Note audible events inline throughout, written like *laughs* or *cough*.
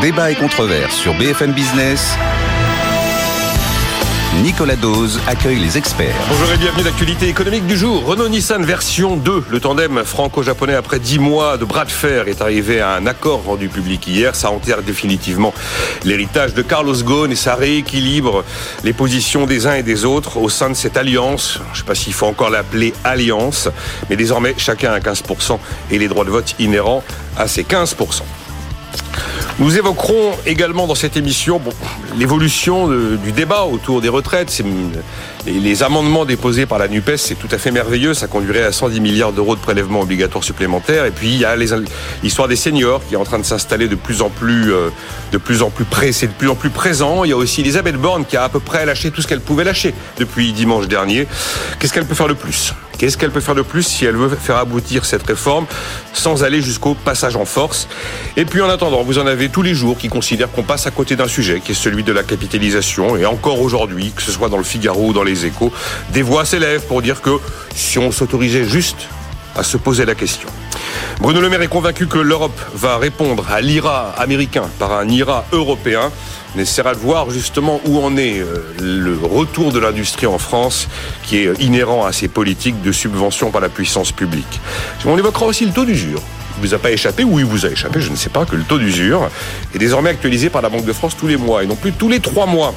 Débat et controverse sur BFM Business. Nicolas Dose accueille les experts. Bonjour et bienvenue à l'actualité économique du jour. Renault-Nissan version 2. Le tandem franco-japonais après 10 mois de bras de fer est arrivé à un accord rendu public hier. Ça enterre définitivement l'héritage de Carlos Ghosn et ça rééquilibre les positions des uns et des autres au sein de cette alliance. Je ne sais pas s'il faut encore l'appeler alliance, mais désormais chacun a 15% et les droits de vote inhérents à ces 15%. Nous évoquerons également dans cette émission l'évolution du débat autour des retraites. Les amendements déposés par la NUPES, c'est tout à fait merveilleux. Ça conduirait à 110 milliards d'euros de prélèvements obligatoires supplémentaires. Et puis, il y a l'histoire des seniors qui est en train de s'installer de plus en plus, euh, de plus en plus près, de plus en plus présent. Il y a aussi Elisabeth Borne qui a à peu près lâché tout ce qu'elle pouvait lâcher depuis dimanche dernier. Qu'est-ce qu'elle peut faire de plus? Qu'est-ce qu'elle peut faire de plus si elle veut faire aboutir cette réforme sans aller jusqu'au passage en force? Et puis en attendant, vous en avez tous les jours qui considèrent qu'on passe à côté d'un sujet qui est celui de la capitalisation. Et encore aujourd'hui, que ce soit dans le Figaro ou dans les échos, des voix s'élèvent pour dire que si on s'autorisait juste à se poser la question. Bruno Le Maire est convaincu que l'Europe va répondre à l'IRA américain par un IRA européen. On essaiera de voir justement où en est euh, le retour de l'industrie en France, qui est inhérent à ces politiques de subvention par la puissance publique. On évoquera aussi le taux d'usure. Il vous a pas échappé ou il vous a échappé, je ne sais pas, que le taux d'usure est désormais actualisé par la Banque de France tous les mois et non plus tous les trois mois.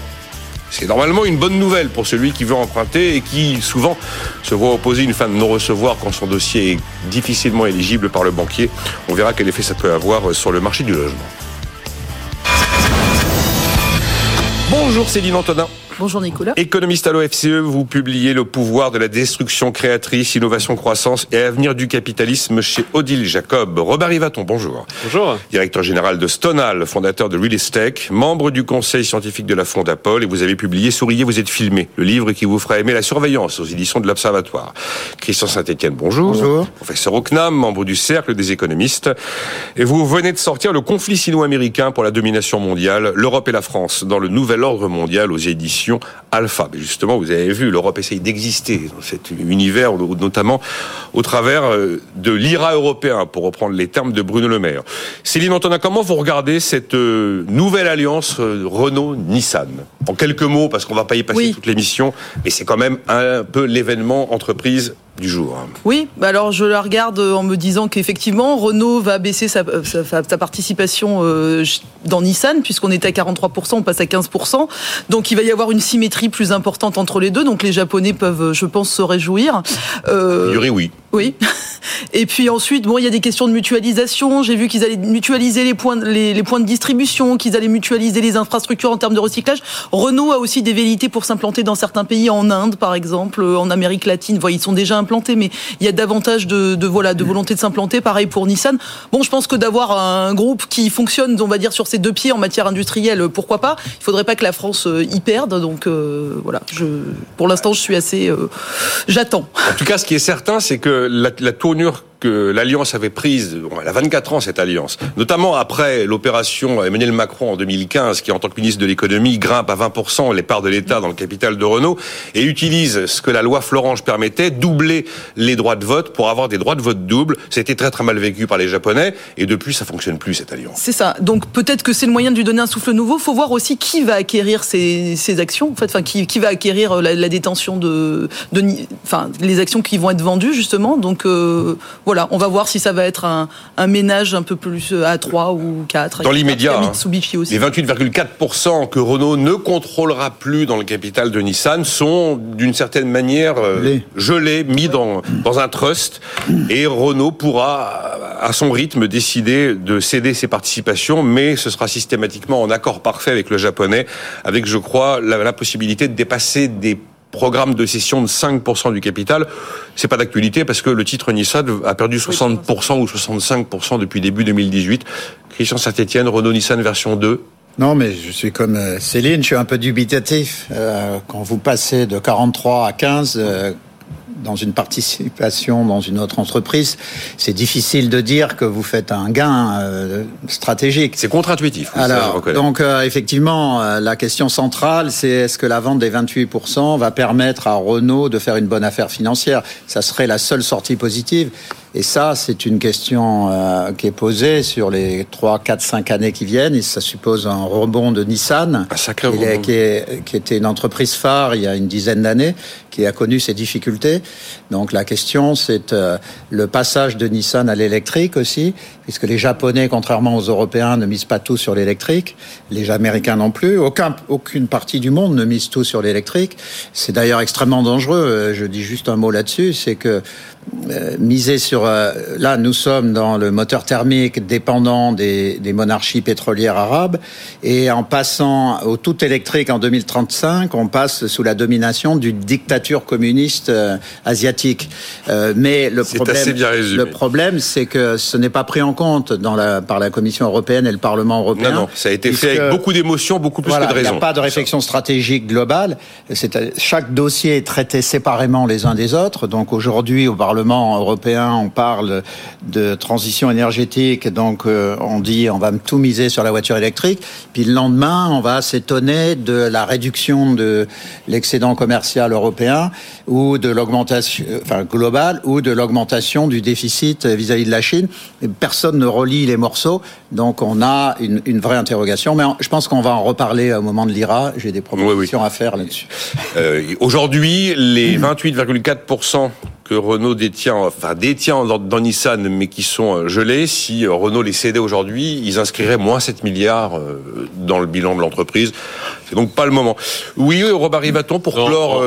C'est normalement une bonne nouvelle pour celui qui veut emprunter et qui souvent se voit opposer une fin de non-recevoir quand son dossier est difficilement éligible par le banquier. On verra quel effet ça peut avoir sur le marché du logement. Bonjour Céline Antonin. Bonjour Nicolas. Économiste à l'OFCE, vous publiez Le pouvoir de la destruction créatrice, innovation, croissance et avenir du capitalisme chez Odile Jacob. Robert Rivaton, bonjour. Bonjour. Directeur général de Stonal, fondateur de Real Estate, membre du conseil scientifique de la Fondapol et vous avez publié Souriez, vous êtes filmé, le livre qui vous fera aimer la surveillance aux éditions de l'Observatoire. Christian Saint-Etienne, bonjour. Bonjour. Professeur Ocnam, membre du Cercle des économistes. Et vous venez de sortir Le conflit sino-américain pour la domination mondiale, l'Europe et la France dans le nouvel ordre mondial aux éditions Alpha. Mais justement, vous avez vu, l'Europe essaye d'exister dans cet univers, notamment au travers euh, de l'IRA européen, pour reprendre les termes de Bruno Le Maire. Céline Antonin, comment vous regardez cette euh, nouvelle alliance euh, Renault-Nissan? En quelques mots, parce qu'on va pas y passer toute l'émission, mais c'est quand même un peu l'événement entreprise du jour. Hein. Oui, bah alors je la regarde en me disant qu'effectivement Renault va baisser sa, participation euh, dans Nissan puisqu'on était à 43%, on passe à 15%. Donc il va y avoir une symétrie plus importante entre les deux. Donc les Japonais peuvent, je pense, se réjouir. Euh, oui. Oui. *laughs* Et puis ensuite, bon, il y a des questions de mutualisation. J'ai vu qu'ils allaient mutualiser les points, les, points de distribution, qu'ils allaient mutualiser les infrastructures en termes de recyclage. Renault a aussi des velléités pour s'implanter dans certains pays, en Inde par exemple, en Amérique latine. Voilà, ils sont déjà implantés, mais il y a davantage de, de voilà de volonté de s'implanter. Pareil pour Nissan. Bon, je pense que d'avoir un groupe qui fonctionne, on va dire, sur ses deux pieds en matière industrielle, pourquoi pas? Il faudrait pas que la France euh, y perde. Donc euh, voilà, je, pour l'instant, je suis assez, euh, j'attends. En tout cas, ce qui est certain, c'est que la, la tournure que l'alliance avait prise, elle a 24 ans cette alliance, notamment après l'opération Emmanuel Macron en 2015, qui en tant que ministre de l'économie grimpe à 20% les parts de l'État dans le capital de Renault et utilise ce que la loi Florange permettait, doubler les droits de vote pour avoir des droits de vote doubles. C'était très très mal vécu par les Japonais et depuis ça fonctionne plus cette alliance. C'est ça. Donc peut-être que c'est le moyen de lui donner un souffle nouveau. Faut voir aussi qui va acquérir ces, ces actions, en fait, enfin qui, qui va acquérir la, détention de, de, enfin les actions qui vont être vendues justement. Donc euh, on va voir si ça va être un, ménage un peu plus euh, à 3 ou 4. Dans l'immédiat, hein. les 28,4% que Renault ne contrôlera plus dans le capital de Nissan sont d'une certaine manière euh, gelés, mis dans, dans un trust, et Renault pourra, à son rythme, décider de céder ses participations, mais ce sera systématiquement en accord parfait avec le japonais, avec, je crois, la possibilité de dépasser des programme de cession de 5% du capital. C'est pas d'actualité parce que le titre Nissan a perdu 60% ou 65% depuis début 2018. Christian Saint-Etienne, Renault Nissan version 2. Non, mais je suis comme euh, Céline, je suis un peu dubitatif. Euh, quand vous passez de 43 à 15, dans une participation dans une autre entreprise, c'est difficile de dire que vous faites un gain euh, stratégique. C'est contre-intuitif. Alors, donc euh, effectivement, euh, la question centrale, c'est est-ce que la vente des 28% va permettre à Renault de faire une bonne affaire financière? Ça serait la seule sortie positive. Et ça, c'est une question qui est posée sur les 3, 4, 5 années qui viennent. Et ça suppose un rebond de Nissan, est, qui, était une entreprise phare il y a une dizaine d'années, qui a connu ces difficultés. Donc la question, c'est euh, le passage de Nissan à l'électrique aussi, puisque les Japonais, contrairement aux Européens, ne misent pas tout sur l'électrique. Les Américains non plus. Aucun, aucune partie du monde ne mise tout sur l'électrique. C'est d'ailleurs extrêmement dangereux. Euh, je dis juste un mot là-dessus, c'est que euh, miser sur... Là, nous sommes dans le moteur thermique dépendant des, des, monarchies pétrolières arabes, et en passant au tout électrique en 2035, on passe sous la domination d'une dictature communiste euh, asiatique. mais le problème, le problème, c'est que ce n'est pas pris en compte dans la, par la Commission européenne et le Parlement européen. Non, non, ça a été fait avec beaucoup d'émotions, beaucoup plus que de raison. Il n'y a pas de réflexion stratégique globale. Chaque dossier est traité séparément les uns des autres. Donc aujourd'hui, au Parlement européen, on parle de transition énergétique, donc euh, on dit on va tout miser sur la voiture électrique. Puis le lendemain, on va s'étonner de la réduction de l'excédent commercial européen ou de l'augmentation, enfin globale, ou de l'augmentation du déficit vis-à-vis de la Chine. Personne ne relie les morceaux, donc on a une, une vraie interrogation. Mais je pense qu'on va en reparler au moment de l'IRA. J'ai des propositions à faire là-dessus. Euh, Aujourd'hui, les *clears throat* 28,4 que Renault détient, enfin détient dans, Nissan, mais qui sont euh, gelés, si euh, Renault les cédait aujourd'hui, ils inscriraient moins 7 milliards euh, dans le bilan de l'entreprise. C'est donc pas le moment. Oui, Robert Ribaton, pour clore...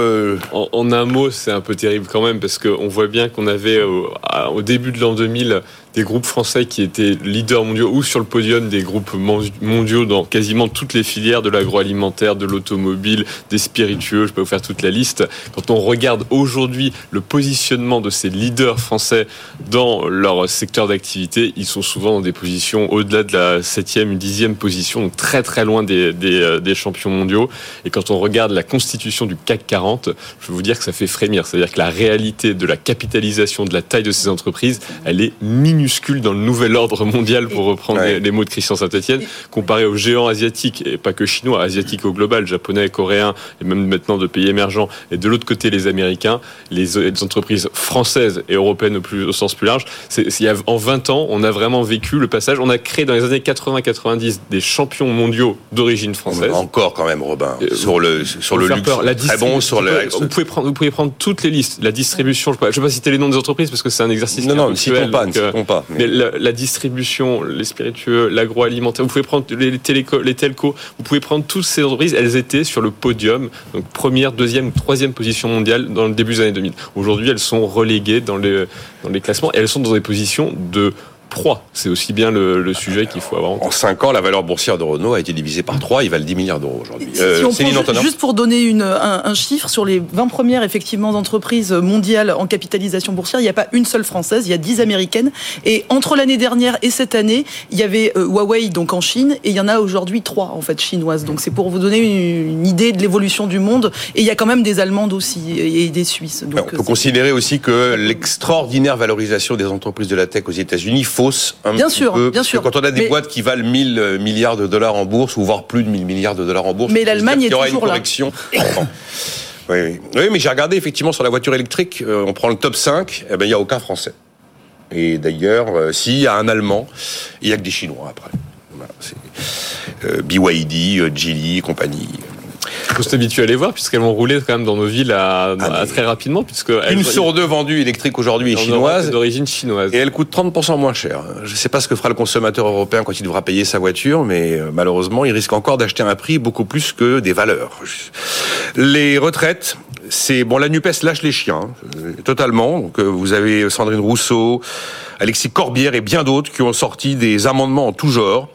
En, un mot, c'est un peu terrible quand même, parce qu'on voit bien qu'on avait, au début de l'an 2000, des groupes français qui étaient leaders mondiaux ou sur le podium des groupes mondiaux dans quasiment toutes les filières de l'agroalimentaire, de l'automobile, des spiritueux, je peux vous faire toute la liste. Quand on regarde aujourd'hui le positionnement de ces leaders français dans leur secteur d'activité, ils sont souvent dans des positions au-delà de la septième, dixième position, donc très très loin des, des, euh, des champions mondiaux. Et quand on regarde la constitution du CAC 40, je veux vous dire que ça fait frémir. C'est-à-dire que la réalité de la capitalisation, de la taille de ces entreprises, elle est minuscule minuscule dans le nouvel ordre mondial, pour reprendre les, mots de Christian Saint-Etienne, comparé aux géants asiatiques, et pas que chinois, asiatiques au global, japonais, coréens, et même maintenant de pays émergents, et de l'autre côté les Américains, les, entreprises françaises et européennes au, plus, au sens plus large. A, en 20 ans, on a vraiment vécu le passage. On a créé dans les années 80-90 des champions mondiaux d'origine française. Encore quand même, Robin, euh, sur le, sur le luxe. La très bon sur le... Vous pouvez, prendre, vous pouvez prendre toutes les listes. La distribution, je ne vais pas citer les noms des entreprises parce que c'est un exercice. Non, non, ne citons pas, ne pas. Mais, la, distribution, les spiritueux, l'agroalimentaire, vous pouvez prendre les, téléco, telcos, vous pouvez prendre toutes ces entreprises, elles étaient sur le podium, donc première, deuxième, troisième position mondiale dans le début des années 2000. Aujourd'hui, elles sont reléguées dans les, dans les classements et elles sont dans des positions de c'est aussi bien le, sujet qu'il faut avoir en En 5 ans, la valeur boursière de Renault a été divisée par 3. Il valent 10 milliards d'euros aujourd'hui. Euh, juste pour donner une, un, chiffre, sur les 20 premières effectivement entreprises mondiales en capitalisation boursière, il n'y a pas une seule française, il y a 10 américaines. Et entre l'année dernière et cette année, il y avait euh, Huawei donc en Chine et il y en a aujourd'hui 3 en fait chinoises. Donc c'est pour vous donner une, idée de l'évolution du monde. Et il y a quand même des Allemandes aussi et des Suisses. Donc, on peut considérer aussi que l'extraordinaire valorisation des entreprises de la tech aux États-Unis faut bien sûr, Bien sûr. Quand on a des boîtes qui valent 1000 euh, milliards de dollars en bourse, ou voire plus de 1000 milliards de dollars en bourse, mais l'Allemagne est il y aura une correction. oui, oui. oui, mais j'ai regardé effectivement sur la voiture électrique, euh, on prend le top 5, eh ben, il n'y a aucun Français. Et d'ailleurs, euh, s'il y a un Allemand, il n'y a que des Chinois après. BYD, Geely, compagnie. Faut s'habituer à les voir puisqu'elles vont rouler quand même dans nos villes à, ah, très rapidement puisque une sur deux vendue électrique aujourd'hui est chinoise d'origine chinoise et elle coûte 30% moins cher. Je ne sais pas ce que fera le consommateur européen quand il devra payer sa voiture, mais euh, malheureusement il risque encore d'acheter un prix beaucoup plus que des valeurs. Les retraites, c'est bon la Nupes lâche les chiens euh, totalement. Donc euh, vous avez Sandrine Rousseau, Alexis Corbière et bien d'autres qui ont sorti des amendements en tout genre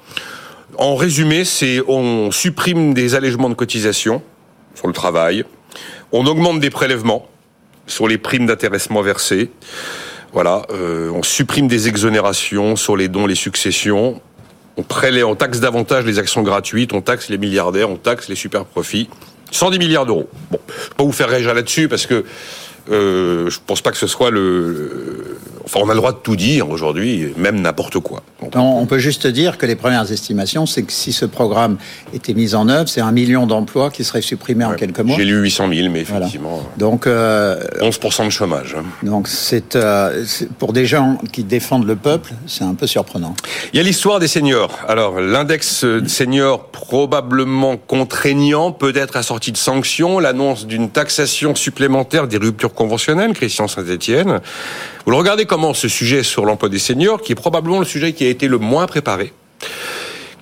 en résumé, c'est on supprime des allègements de cotisations sur le travail, On augmente des prélèvements sur les primes d'intéressement versées. Voilà, euh, on supprime des exonérations sur les dons, les successions. On prélève, on taxe davantage les actions gratuites, on taxe les milliardaires, on taxe les super profits. 110 milliards d'euros. Bon, je vais pas vous faire réagir là-dessus parce que euh, je pense pas que ce soit le. Enfin, on a le droit de tout dire aujourd'hui, même n'importe quoi. Donc, on peut juste dire que les premières estimations, c'est que si ce programme était mis en œuvre, c'est un million d'emplois qui seraient supprimés ouais, en quelques mois. J'ai lu 800 000, mais effectivement. Voilà. Donc euh, 11 de chômage. Hein. Donc c'est euh, pour des gens qui défendent le peuple, c'est un peu surprenant. Il y a l'histoire des seniors. Alors l'index senior probablement contraignant, peut-être assorti de sanctions, l'annonce d'une taxation supplémentaire des ruptures conventionnelles, Christian Saint-Etienne. Vous le regardez comment ce sujet sur l'emploi des seniors, qui est probablement le sujet qui a été le moins préparé,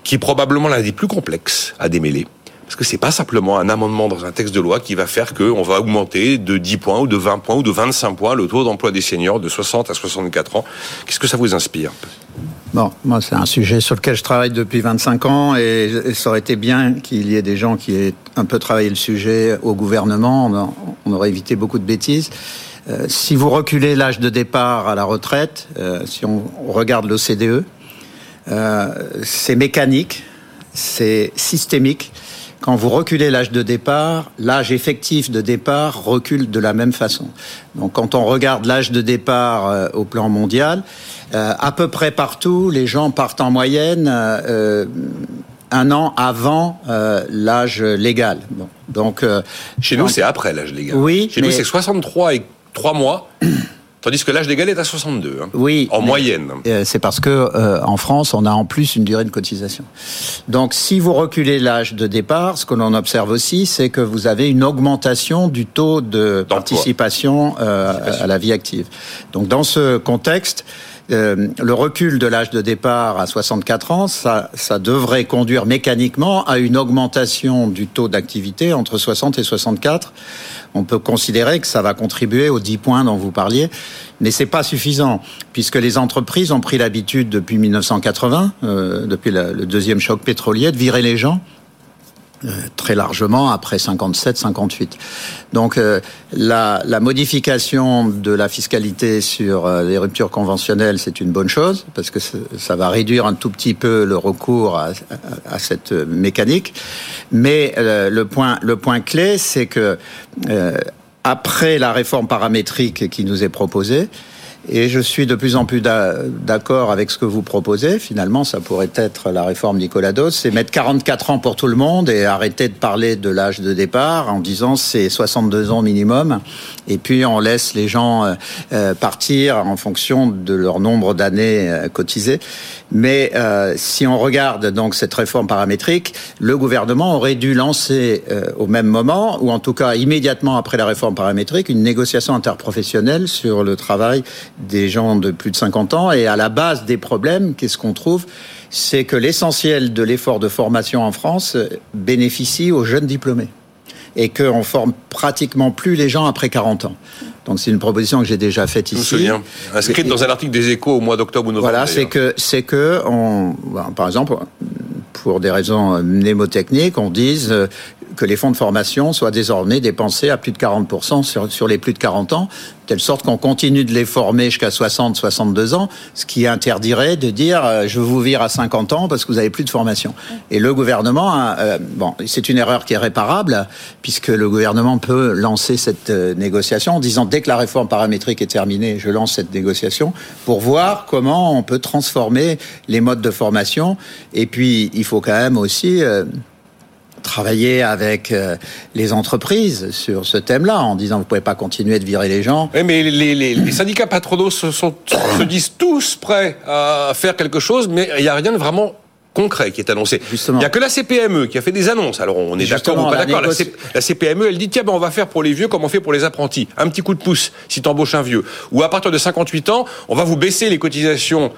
qui est probablement l'un des plus complexes à démêler. Parce que c'est pas simplement un amendement dans un texte de loi qui va faire qu'on va augmenter de 10 points ou de 20 points ou de 25 points le taux d'emploi des seniors de 60 à 64 ans. Qu'est-ce que ça vous inspire Bon, moi, c'est un sujet sur lequel je travaille depuis 25 ans et ça aurait été bien qu'il y ait des gens qui aient un peu travaillé le sujet au gouvernement. On aurait évité beaucoup de bêtises. Euh, si vous reculez l'âge de départ à la retraite, euh, si on regarde l'OCDE, euh, c'est mécanique, c'est systémique. Quand vous reculez l'âge de départ, l'âge effectif de départ recule de la même façon. Donc quand on regarde l'âge de départ au plan mondial, à peu près partout, les gens partent en moyenne un an avant l'âge légal. Bon, donc chez nous, c'est après l'âge légal. Oui, chez mais... nous, c'est 63 et 3 mois. *clears throat* Tandis que l'âge légal est à 62. Hein, oui. En moyenne. C'est parce que euh, en France, on a en plus une durée de cotisation. Donc, si vous reculez l'âge de départ, ce que l'on observe aussi, c'est que vous avez une augmentation du taux de participation euh, à la vie active. Donc, dans ce contexte, euh, le recul de l'âge de départ à 64 ans, ça, ça devrait conduire mécaniquement à une augmentation du taux d'activité entre 60 et 64. On peut considérer que ça va contribuer aux 10 points dont vous parliez, mais c'est pas suffisant puisque les entreprises ont pris l'habitude depuis 1980, euh, depuis le deuxième choc pétrolier, de virer les gens. Euh, très largement après 57-58. Donc euh, la, la, modification de la fiscalité sur euh, les ruptures conventionnelles, c'est une bonne chose parce que ça va réduire un tout petit peu le recours à, à, à cette mécanique. Mais euh, le point le point clé, c'est que après la réforme paramétrique qui nous est proposée, et je suis de plus en plus d'accord avec ce que vous proposez. Finalement, ça pourrait être la réforme Nicolas Dos, c'est mettre 44 ans pour tout le monde et arrêter de parler de l'âge de départ en disant c'est 62 ans minimum. Et puis on laisse les gens euh, partir en fonction de leur nombre d'années euh, cotisées. Mais euh, si on regarde donc cette réforme paramétrique, le gouvernement aurait dû lancer euh, au même moment, ou en tout cas immédiatement après la réforme paramétrique, une négociation interprofessionnelle sur le travail des gens de plus de 50 ans. Et à la base des problèmes, qu'est-ce qu'on trouve? C'est que l'essentiel de l'effort de formation en France bénéficie aux jeunes diplômés et qu'on forme pratiquement plus les gens après 40 ans. Donc c'est une proposition que j'ai déjà faite ici. Je me souviens. Inscrite dans un article des Échos au mois d'octobre ou novembre. Voilà, c'est que c'est que on, par exemple, pour des raisons mnémotechniques, on dise que les fonds de formation soient désormais dépensés à plus de 40% sur, sur les plus de 40 ans, de telle sorte qu'on continue de les former jusqu'à 60, 62 ans, ce qui interdirait de dire euh, je vous vire à 50 ans parce que vous avez plus de formation. Et le gouvernement, a, euh, bon, c'est une erreur qui est réparable puisque le gouvernement peut lancer cette euh, négociation en disant dès que la réforme paramétrique est terminée, je lance cette négociation pour voir comment on peut transformer les modes de formation. Et puis il faut quand même aussi euh, travailler avec euh, les entreprises sur ce thème-là, en disant vous pouvez pas continuer de virer les gens. Oui, mais les, les, les syndicats patronaux se, sont, se disent tous prêts à faire quelque chose, mais il n'y a rien de vraiment concret qui est annoncé. Justement. Il n'y a que la CPME qui a fait des annonces. Alors on est d'accord ou pas d'accord. La, la, CPME, elle dit tiens ben on va faire pour les vieux comme on fait pour les apprentis. Un petit coup de pouce si tu embauches un vieux. Ou à partir de 58 ans, on va vous baisser les cotisations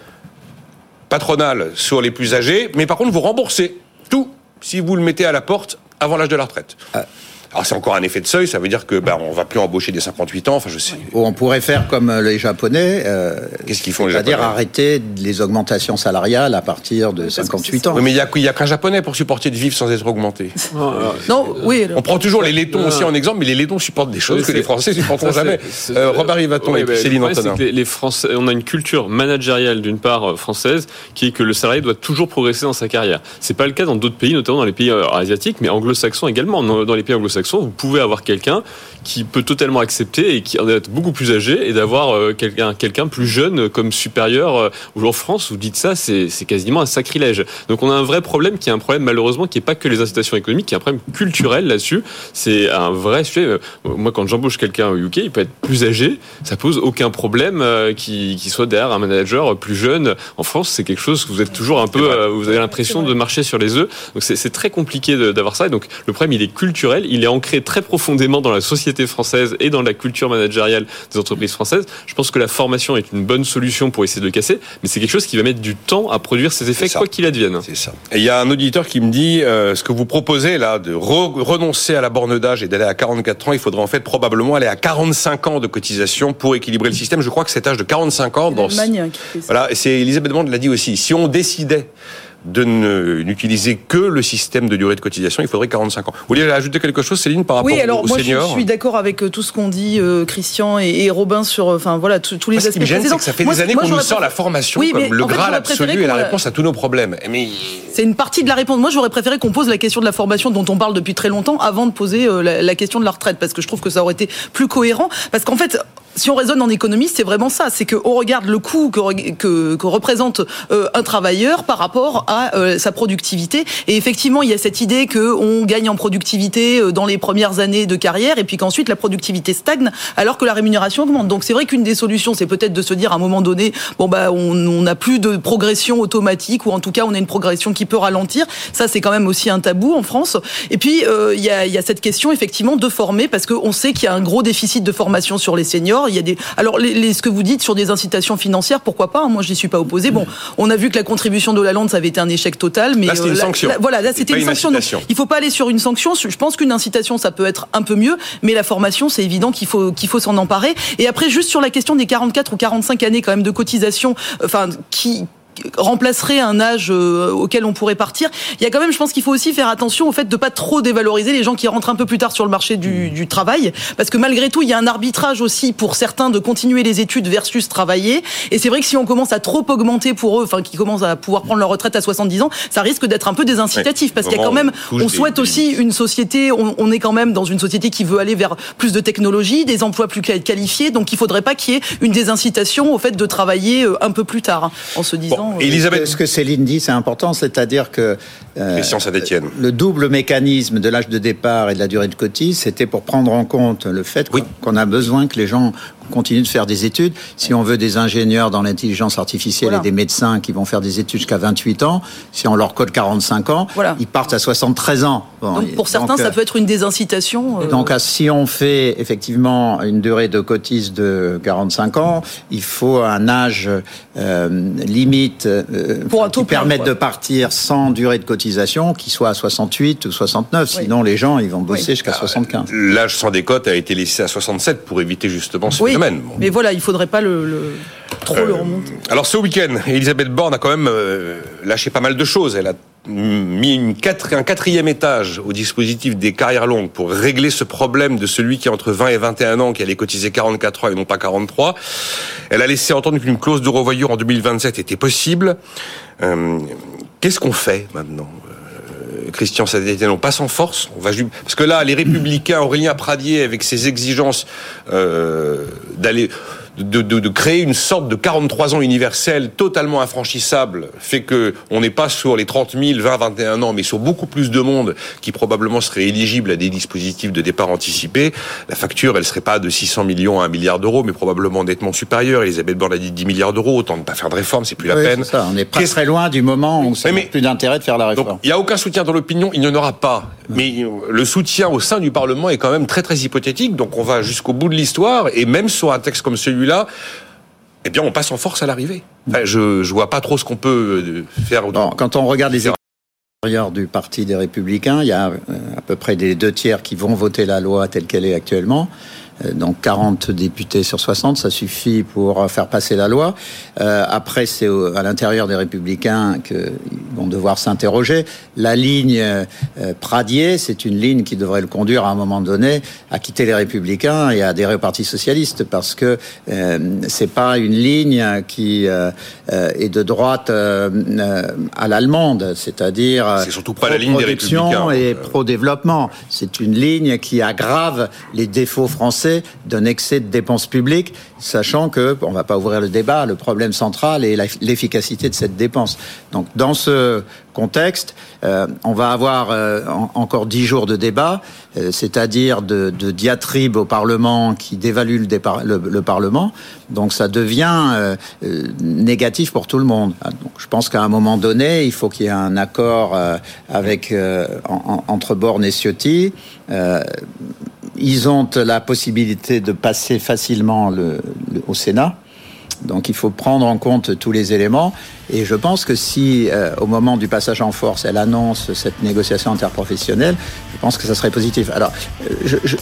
patronales sur les plus âgés, mais par contre vous remboursez tout si vous le mettez à la porte avant l'âge de la retraite. Ah. Alors c'est encore un effet de seuil, ça veut dire que ben, on va plus embaucher des 58 ans. Enfin, je sais. Ou on pourrait faire comme les Japonais. Euh, Qu'est-ce qu'ils font les C'est-à-dire Japonais arrêter les augmentations salariales à partir de parce que 58 c'est ans. Oui, mais il y a, a qu'un japonais pour supporter de vivre sans être augmenté. *laughs* Non, oui. On prend toujours les laitons aussi en exemple, mais les laitons supportent des choses Oui, que les Français supporteront Ça, jamais. c'est- c'est- Euh, Robert Rivaton Oui, et puis bah, Céline le problème, Antonin. c'est que les, les Français, on a une culture managériale d'une part euh, française qui est que le salarié doit toujours progresser dans sa carrière. C'est pas le cas dans d'autres pays, notamment dans les pays euh, asiatiques, mais anglo-saxons également. Dans les pays anglo-saxons, vous pouvez avoir quelqu'un qui peut totalement accepter et qui est beaucoup plus âgé et d'avoir euh, quelqu'un quelqu'un plus jeune comme supérieur. euh, Ou en France, vous dites ça, c'est quasiment un sacrilège. Donc on a un vrai problème qui est un problème malheureusement qui est pas que les incitations économiques, qui est un problème culturel là-dessus. C'est un vrai sujet. Euh, Moi, quand j'embauche quelqu'un au UK, il peut être plus âgé, ça pose aucun problème euh, qu'il qu'il soit derrière un manager plus jeune. En France, c'est quelque chose que vous êtes toujours un peu, euh, vous avez l'impression de marcher sur les œufs. Donc c'est très compliqué d'avoir ça. Et donc le problème, il est culturel, il est ancré très profondément dans la société française et dans la culture managériale des entreprises françaises. Je pense que la formation est une bonne solution pour essayer de le casser, mais c'est quelque chose qui va mettre du temps à produire ses effets, quoi qu'il advienne. C'est ça. Et il y a un auditeur qui me dit euh, ce que vous proposez là de re- renoncer à la borne d'âge et d'aller à 44 ans, il faudrait en fait probablement aller à 45 ans de cotisation pour équilibrer le système. Je crois que cet âge de 45 ans dans voilà, et c'est Elisabeth Bond l'a dit aussi. Si on décidait de n'utiliser que le système de durée de cotisation, il faudrait 45 ans. Vous voulez ajouter quelque chose, Céline, par rapport Oui, alors aux moi je seniors suis d'accord avec euh, tout ce qu'ont dit euh, Christian et, et Robin sur, euh, enfin voilà, tous les Moi, ce aspects qui me gêne, c'est que ça fait Moi, des années qu'on nous sort la formation Oui, comme le en fait, graal absolu et la réponse à tous nos problèmes. Mais C'est une partie de la réponse. Moi, j'aurais préféré qu'on pose la question de la formation dont on parle depuis très longtemps avant de poser la, la question de la retraite, parce que je trouve que ça aurait été plus cohérent. Parce qu'en fait, si on raisonne en économie, c'est vraiment ça. C'est qu'on regarde le coût que, que, que représente euh, un travailleur par rapport à euh, sa productivité. Et effectivement, il y a cette idée qu'on gagne en productivité euh, dans les premières années de carrière, et puis qu'ensuite la productivité stagne, alors que la rémunération augmente. Donc c'est vrai qu'une des solutions, c'est peut-être de se dire à un moment donné, bon bah on n'a plus de progression automatique, ou en tout cas on a une progression qui peut ralentir. Ça c'est quand même aussi un tabou en France. Et puis euh, il y, y a cette question effectivement de former, parce qu'on sait qu'il y a un gros déficit de formation sur les seniors. Il y a des, alors les, les- ce que vous dites sur des incitations financières, pourquoi pas hein, Moi je n'y suis pas opposé. Bon, on a vu que la contribution de la Lande ça avait été un échec total, mais Là, c'était une là- sanction. là- voilà, là c'était une sanction. Donc, il faut pas aller sur une sanction. Je pense qu'une incitation, ça peut être un peu mieux, mais la formation, c'est évident qu'il faut qu'il faut s'en emparer. Et après, juste sur la question des 44 ou 45 années quand même de cotisation, euh, enfin qui remplacerait un âge euh, auquel on pourrait partir. Il y a quand même, je pense qu'il faut aussi faire attention au fait de pas trop dévaloriser les gens qui rentrent un peu plus tard sur le marché du, du travail, parce que malgré tout, il y a un arbitrage aussi pour certains de continuer les études versus travailler. Et c'est vrai que si on commence à trop augmenter pour eux, enfin, qui commencent à pouvoir prendre leur retraite à 70 ans, ça risque d'être un peu désincitatif, Ouais. parce qu'il y a quand même, on souhaite des aussi une société, on, on est quand même dans une société qui veut aller vers plus de technologie, des emplois plus quali- qualifiés, donc il faudrait pas qu'il y ait une désincitation au fait de travailler euh, un peu plus tard, hein, en se disant. Bon, euh, Elisabeth Ce que Céline dit, c'est important, c'est-à-dire que Christian Saint-Etienne. le double mécanisme de l'âge de départ et de la durée de cotise, c'était pour prendre en compte le fait Oui. qu'on a besoin que les gens continuent de faire des études. Si on veut des ingénieurs dans l'intelligence artificielle Voilà. et des médecins qui vont faire des études jusqu'à 28 ans, si on leur code 45 ans, Voilà. ils partent à 73 ans. Bon, donc pour certains, donc, ça euh, peut être une désincitation. euh, donc, ah, si on fait effectivement une durée de cotise de 45 ans, il faut un âge euh, limite euh, Pour un qui permette quoi. de partir sans durée de cotisation, qui soit à 68 ou 69. Oui. Sinon, les gens, ils vont bosser Oui. jusqu'à 75. L'âge sans décote a été laissé à 67 pour éviter justement ce oui, phénomène. Bon. mais voilà, il faudrait pas le, le- trop le Euh, remonter. Alors ce week-end, Elisabeth Borne a quand même euh, lâché pas mal de choses. Elle a mis une quatre- un quatrième étage au dispositif des carrières longues pour régler ce problème de celui qui a entre 20 et 21 ans, qui allait cotiser 44 ans et non pas 43. Elle a laissé entendre qu'une clause de revoyure en 2027 était possible. Euh, Qu'est-ce qu'on fait maintenant Euh, Christian Saint-Étienne, on passe en force, on va parce que là, les Républicains, Aurélien Pradier, avec ses exigences euh, d'aller de, de, de créer une sorte de 43 ans universel totalement infranchissable fait que on n'est pas sur les 30 000, 20, 21 ans, mais sur beaucoup plus de monde qui probablement serait éligible à des dispositifs de départ anticipé. La facture, elle serait pas de 600 millions à 1 milliard d'euros, mais probablement nettement supérieure. Elisabeth Borne a dit 10 milliards d'euros, autant ne pas faire de réforme, c'est plus la peine. c'est ça. On n'est pas très loin du moment où ça n'a plus d'intérêt de faire la réforme. il n'y a aucun soutien dans l'opinion, il n'y en aura pas. Mais euh, le soutien au sein du Parlement est quand même très très hypothétique, donc on va jusqu'au bout de l'histoire, et même sur un texte comme celui-là, eh bien on passe en force à l'arrivée. Enfin, je ne vois pas trop ce qu'on peut euh, faire. Quand on regarde les du Parti des Républicains, il y a euh, à peu près des deux tiers qui vont voter la loi telle qu'elle est actuellement. Euh, donc 40 députés sur 60, ça suffit pour faire passer la loi. Euh, après, c'est à l'intérieur des républicains qu'ils vont devoir s'interroger. La ligne euh, Pradier, c'est une ligne qui devrait le conduire à un moment donné à quitter les républicains et à adhérer au Parti socialiste, parce que euh, c'est pas une ligne qui euh, est de droite à l'allemande, c'est-à-dire c'est surtout pas la ligne des républicains et pro-développement. C'est une ligne qui aggrave les défauts français d'un excès de dépenses publiques, sachant que, on va pas ouvrir le débat, le problème central est l'efficacité de cette dépense. Donc, dans ce contexte, euh, on va avoir euh, encore dix jours de débat, euh, c'est-à-dire de, diatribes au Parlement qui dévaluent le, Parlement. Donc ça devient négatif pour tout le monde. Donc, je pense qu'à un moment donné, il faut qu'il y ait un accord entre Borne et Ciotti. Ils ont la possibilité de passer facilement le, au Sénat. Donc il faut prendre en compte tous les éléments. Et je pense que si, euh, au moment du passage en force, elle annonce cette négociation interprofessionnelle, je pense que ça serait positif. Alors, je, je,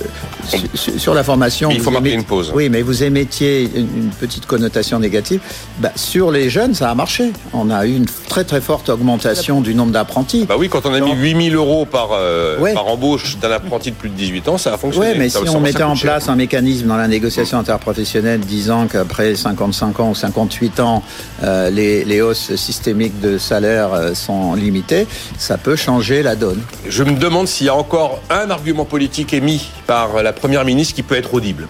sur, la formation... il faut marquer une pause. Oui, mais vous émettiez une, petite connotation négative. Bah, sur les jeunes, ça a marché. On a eu une très très forte augmentation du nombre d'apprentis. Bah oui, quand on a mis 8000 euros par, euh, par embauche d'un apprenti de plus de 18 ans, ça a fonctionné. Oui, mais si on mettait en place un mécanisme dans la négociation interprofessionnelle disant qu'après 55 ans ou 58 ans, euh, les, les hausses systémiques de salaire euh, sont limitées, ça peut changer la donne. Je me demande s'il y a encore un argument politique émis par la Première ministre qui peut être audible.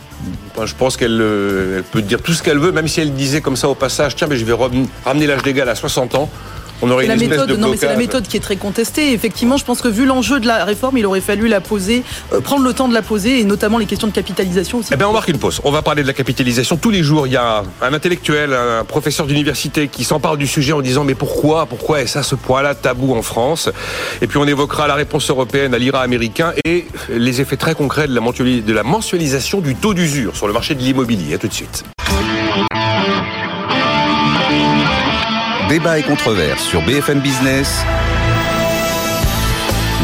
Je pense qu'elle euh, peut dire tout ce qu'elle veut, même si elle disait comme ça au passage, tiens, mais je vais ramener l'âge légal à 60 ans on aurait une la méthode, non, mais c'est la méthode qui est très contestée. effectivement, je pense que vu l'enjeu de la réforme, il aurait fallu la poser, euh, prendre le temps de la poser, et notamment les questions de capitalisation aussi. Eh bien, on marque une pause. On va parler de la capitalisation. Tous les jours, il y a un intellectuel, un professeur d'université qui s'empare du sujet en disant mais pourquoi, pourquoi est-ce à ce point-là tabou en France? Et puis on évoquera la réponse européenne à l'IRA américain et les effets très concrets de la, de la mensualisation du taux d'usure sur le marché de l'immobilier. À tout de suite. Débat et controverse sur BFM Business.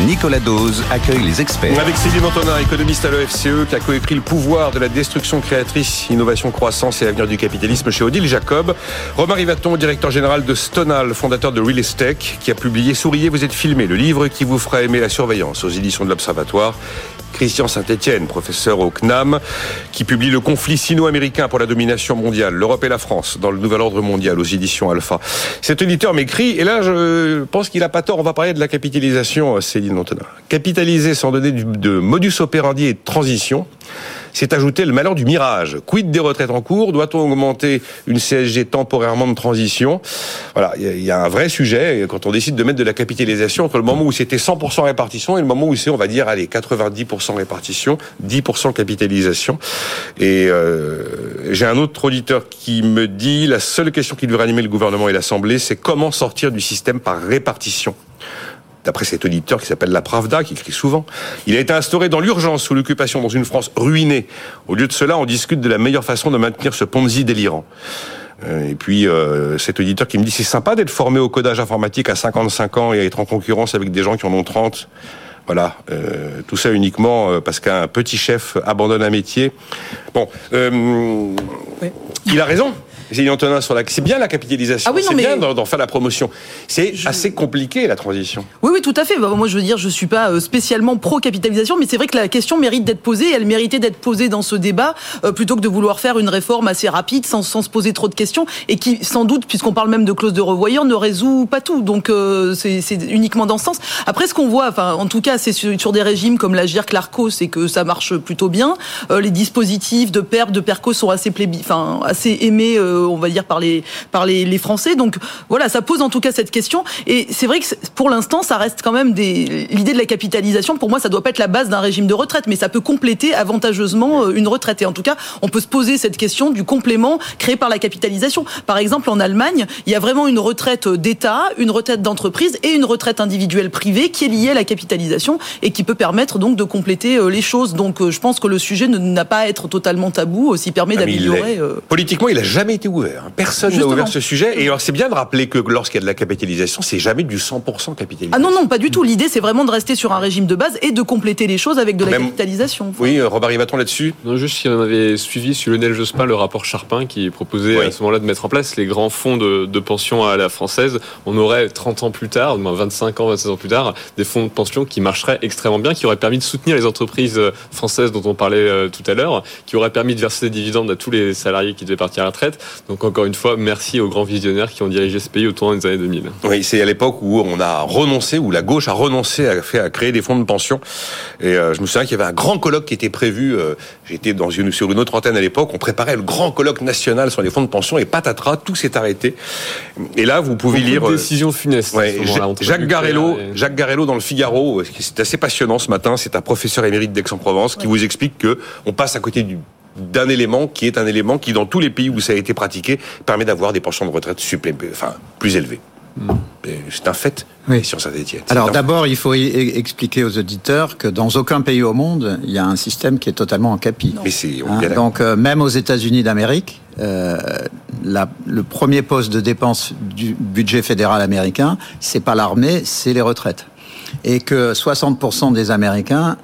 Nicolas Dose accueille les experts. Avec Sylvie Antonin, économiste à l'OFCE, qui a coécrit le pouvoir de la destruction créatrice, innovation, croissance et avenir du capitalisme chez Odile Jacob. Romain Rivaton, directeur général de Stonal, fondateur de Real Estate, qui a publié Souriez, vous êtes filmé, le livre qui vous fera aimer la surveillance aux éditions de l'Observatoire. Christian Saint-Etienne, professeur au CNAM, qui publie Le conflit sino-américain pour la domination mondiale, l'Europe et la France, dans le Nouvel Ordre mondial, aux éditions Alpha. Cet éditeur m'écrit, et là je pense qu'il a pas tort, on va parler de la capitalisation, Céline Antonin. Capitaliser sans donner de modus operandi et de transition, c'est ajouter le malheur du mirage. Quid des retraites en cours? Doit-on augmenter une CSG temporairement de transition? Voilà, il y, a un vrai sujet quand on décide de mettre de la capitalisation entre le moment où c'était 100% répartition et le moment où c'est, on va dire, allez, 90% répartition, 10% capitalisation. Et euh, j'ai un autre auditeur qui me dit la seule question qui devrait animer le gouvernement et l'Assemblée, c'est comment sortir du système par répartition? D'après cet auditeur qui s'appelle La Pravda, qui écrit souvent. Il a été instauré dans l'urgence sous l'occupation dans une France ruinée. Au lieu de cela, on discute de la meilleure façon de maintenir ce Ponzi délirant. Euh, et puis euh, cet auditeur qui me dit c'est sympa d'être formé au codage informatique à 55 ans et à être en concurrence avec des gens qui en ont 30. Voilà, euh, tout ça uniquement parce qu'un petit chef abandonne un métier. Bon, il a raison. C'est bien la capitalisation, ah c'est bien d'en faire la promotion. C'est assez compliqué la transition. Oui, oui, tout à fait. Bah, moi, je veux dire, je suis pas euh, spécialement pro-capitalisation, mais c'est vrai que la question mérite d'être posée. Elle méritait d'être posée dans ce débat euh, plutôt que de vouloir faire une réforme assez rapide sans, sans se poser trop de questions et qui, sans doute, puisqu'on parle même de clause de revoyure, ne résout pas tout. Donc, euh, c'est uniquement dans ce sens. Après, ce qu'on voit, enfin, en tout cas, c'est sur, des régimes comme la GIRC, l'ARCO, c'est que ça marche plutôt bien. les dispositifs de PERP, de PERCO sont assez, plébi, enfin, assez aimés on va dire par les par les, les, Français. Donc voilà, ça pose en tout cas cette question. Et c'est vrai que pour l'instant, ça reste quand même des l'idée de la capitalisation. Pour moi, ça doit pas être la base d'un régime de retraite, mais ça peut compléter avantageusement euh, une retraite. Et en tout cas, on peut se poser cette question du complément créé par la capitalisation. Par exemple, en Allemagne, il y a vraiment une retraite d'État, une retraite d'entreprise et une retraite individuelle privée qui est liée à la capitalisation et qui peut permettre donc de compléter euh, les choses. Donc, euh, je pense que le sujet n'a pas à être totalement tabou, aussi permet ah, d'améliorer. Politiquement, il a jamais été été ouvert. Personne n'a ouvert ce sujet. Et alors, c'est bien de rappeler que lorsqu'il y a de la capitalisation, c'est jamais du 100% capitalisation. Ah non, non, pas du tout. L'idée, c'est vraiment de rester sur un régime de base et de compléter les choses avec de la Même- capitalisation. Oui, euh, Robert Rivaton là-dessus Non, juste si on avait suivi sur Lionel Jospin le rapport Charpin qui proposait Oui. à ce moment-là de mettre en place les grands fonds de, de pension à la française, on aurait 30 ans plus tard, moins 25 ans, 26 ans plus tard, des fonds de pension qui marcheraient extrêmement bien, qui auraient permis de soutenir les entreprises euh, françaises dont on parlait euh, tout à l'heure, qui auraient permis de verser des dividendes à tous les salariés qui devaient partir à la retraite. Donc encore une fois, merci aux grands visionnaires qui ont dirigé ce pays au tournant des années 2000. Oui, c'est à l'époque où on a renoncé, où la gauche a renoncé à, faire, à créer des fonds de pension. Et euh, je me souviens qu'il y avait un grand colloque qui était prévu. euh, J'étais dans une, sur une autre antenne à l'époque. On préparait le grand colloque national sur les fonds de pension et patatras, tout s'est arrêté. Et là, vous pouvez Beaucoup lire. de euh, décisions funestes. à Ouais, Jacques Garello, et- Jacques Garello dans le Figaro, c'est assez passionnant ce matin. C'est un professeur émérite d'Aix-en-Provence qui vous explique que on passe à côté du d'un élément qui est un élément qui, dans tous les pays où ça a été pratiqué, permet d'avoir des pensions de retraite supplé- enfin, plus élevées. Et C'est un fait, Oui. sur Saint-Étienne. Alors d'abord, il faut e- expliquer aux auditeurs que dans aucun pays au monde, il y a un système qui est totalement en capi. Mais Hein, donc euh, même aux États-Unis d'Amérique, euh, le premier poste de dépense du budget fédéral américain, c'est pas l'armée, c'est les retraites. Et que 60% des Américains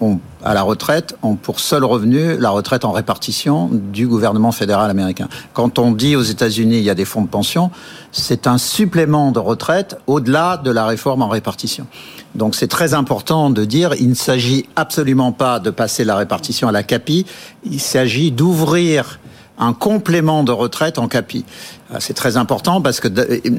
ont, à la retraite ont pour seul revenu la retraite en répartition du gouvernement fédéral américain. Quand on dit aux États-Unis il y a des fonds de pension, c'est un supplément de retraite au-delà de la réforme en répartition. Donc c'est très important de dire il ne s'agit absolument pas de passer la répartition à la CAPI, il s'agit d'ouvrir un complément de retraite en CAPI. Ah, C'est très important parce que